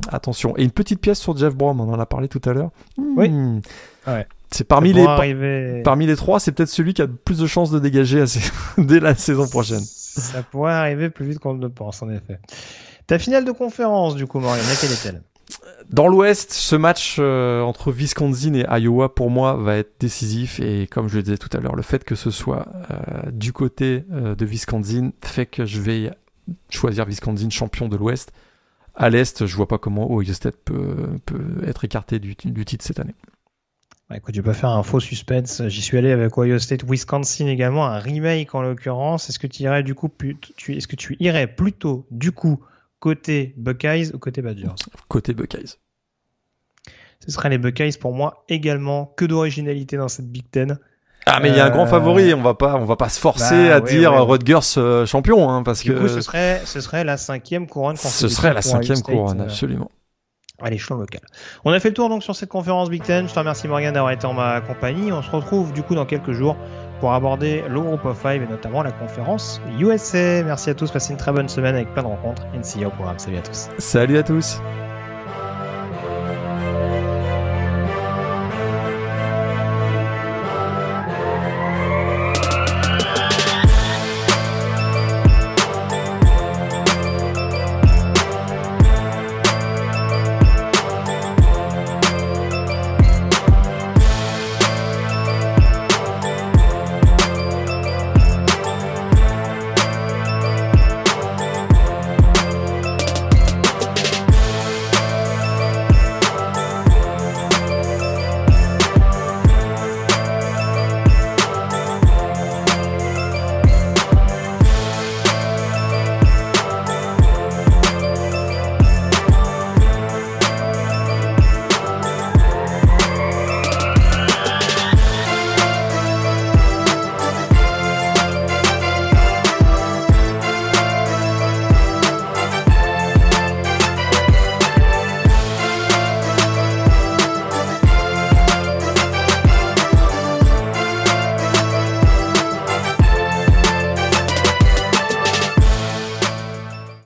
attention. Et une petite pièce sur Jeff Brom, on en a parlé tout à l'heure. Oui. Hmm. Ouais. C'est parmi les, parmi les trois, c'est peut-être celui qui a plus de chances de dégager dès la saison prochaine. Ça pourrait arriver plus vite qu'on ne le pense, en effet. Ta finale de conférence, du coup, Marion, laquelle est-elle? Dans l'Ouest, ce match euh, entre Wisconsin et Iowa, pour moi, va être décisif. Et comme je le disais tout à l'heure, le fait que ce soit euh, du côté euh, de Wisconsin fait que je vais choisir Wisconsin champion de l'Ouest. À l'Est, je vois pas comment Ohio State peut, être écarté du, titre cette année. Bah, écoute, je vais pas faire un faux suspense. J'y suis allé avec Ohio State, Wisconsin également, un remake en l'occurrence. Est-ce que tu irais du coup, tu, est-ce que tu irais plutôt du coup côté Buckeyes ou côté Badgers? Côté Buckeyes. Ce seraient les Buckeyes pour moi également. Que d'originalité dans cette Big Ten. Ah mais il y a un grand favori, on va pas, on va pas se forcer Bah, à dire. Rutgers champion, hein, parce Du que coup, ce serait, ce serait la cinquième couronne ce serait la cinquième couronne, euh, absolument. à l'échelon local. On a fait le tour donc sur cette conférence Big Ten. Je te remercie Morgan d'avoir été en ma compagnie. On se retrouve du coup dans quelques jours pour aborder le groupe of five et notamment la conférence USA. Merci à tous, passez une très bonne semaine avec plein de rencontres. NCA au programme. Salut à tous. Salut à tous.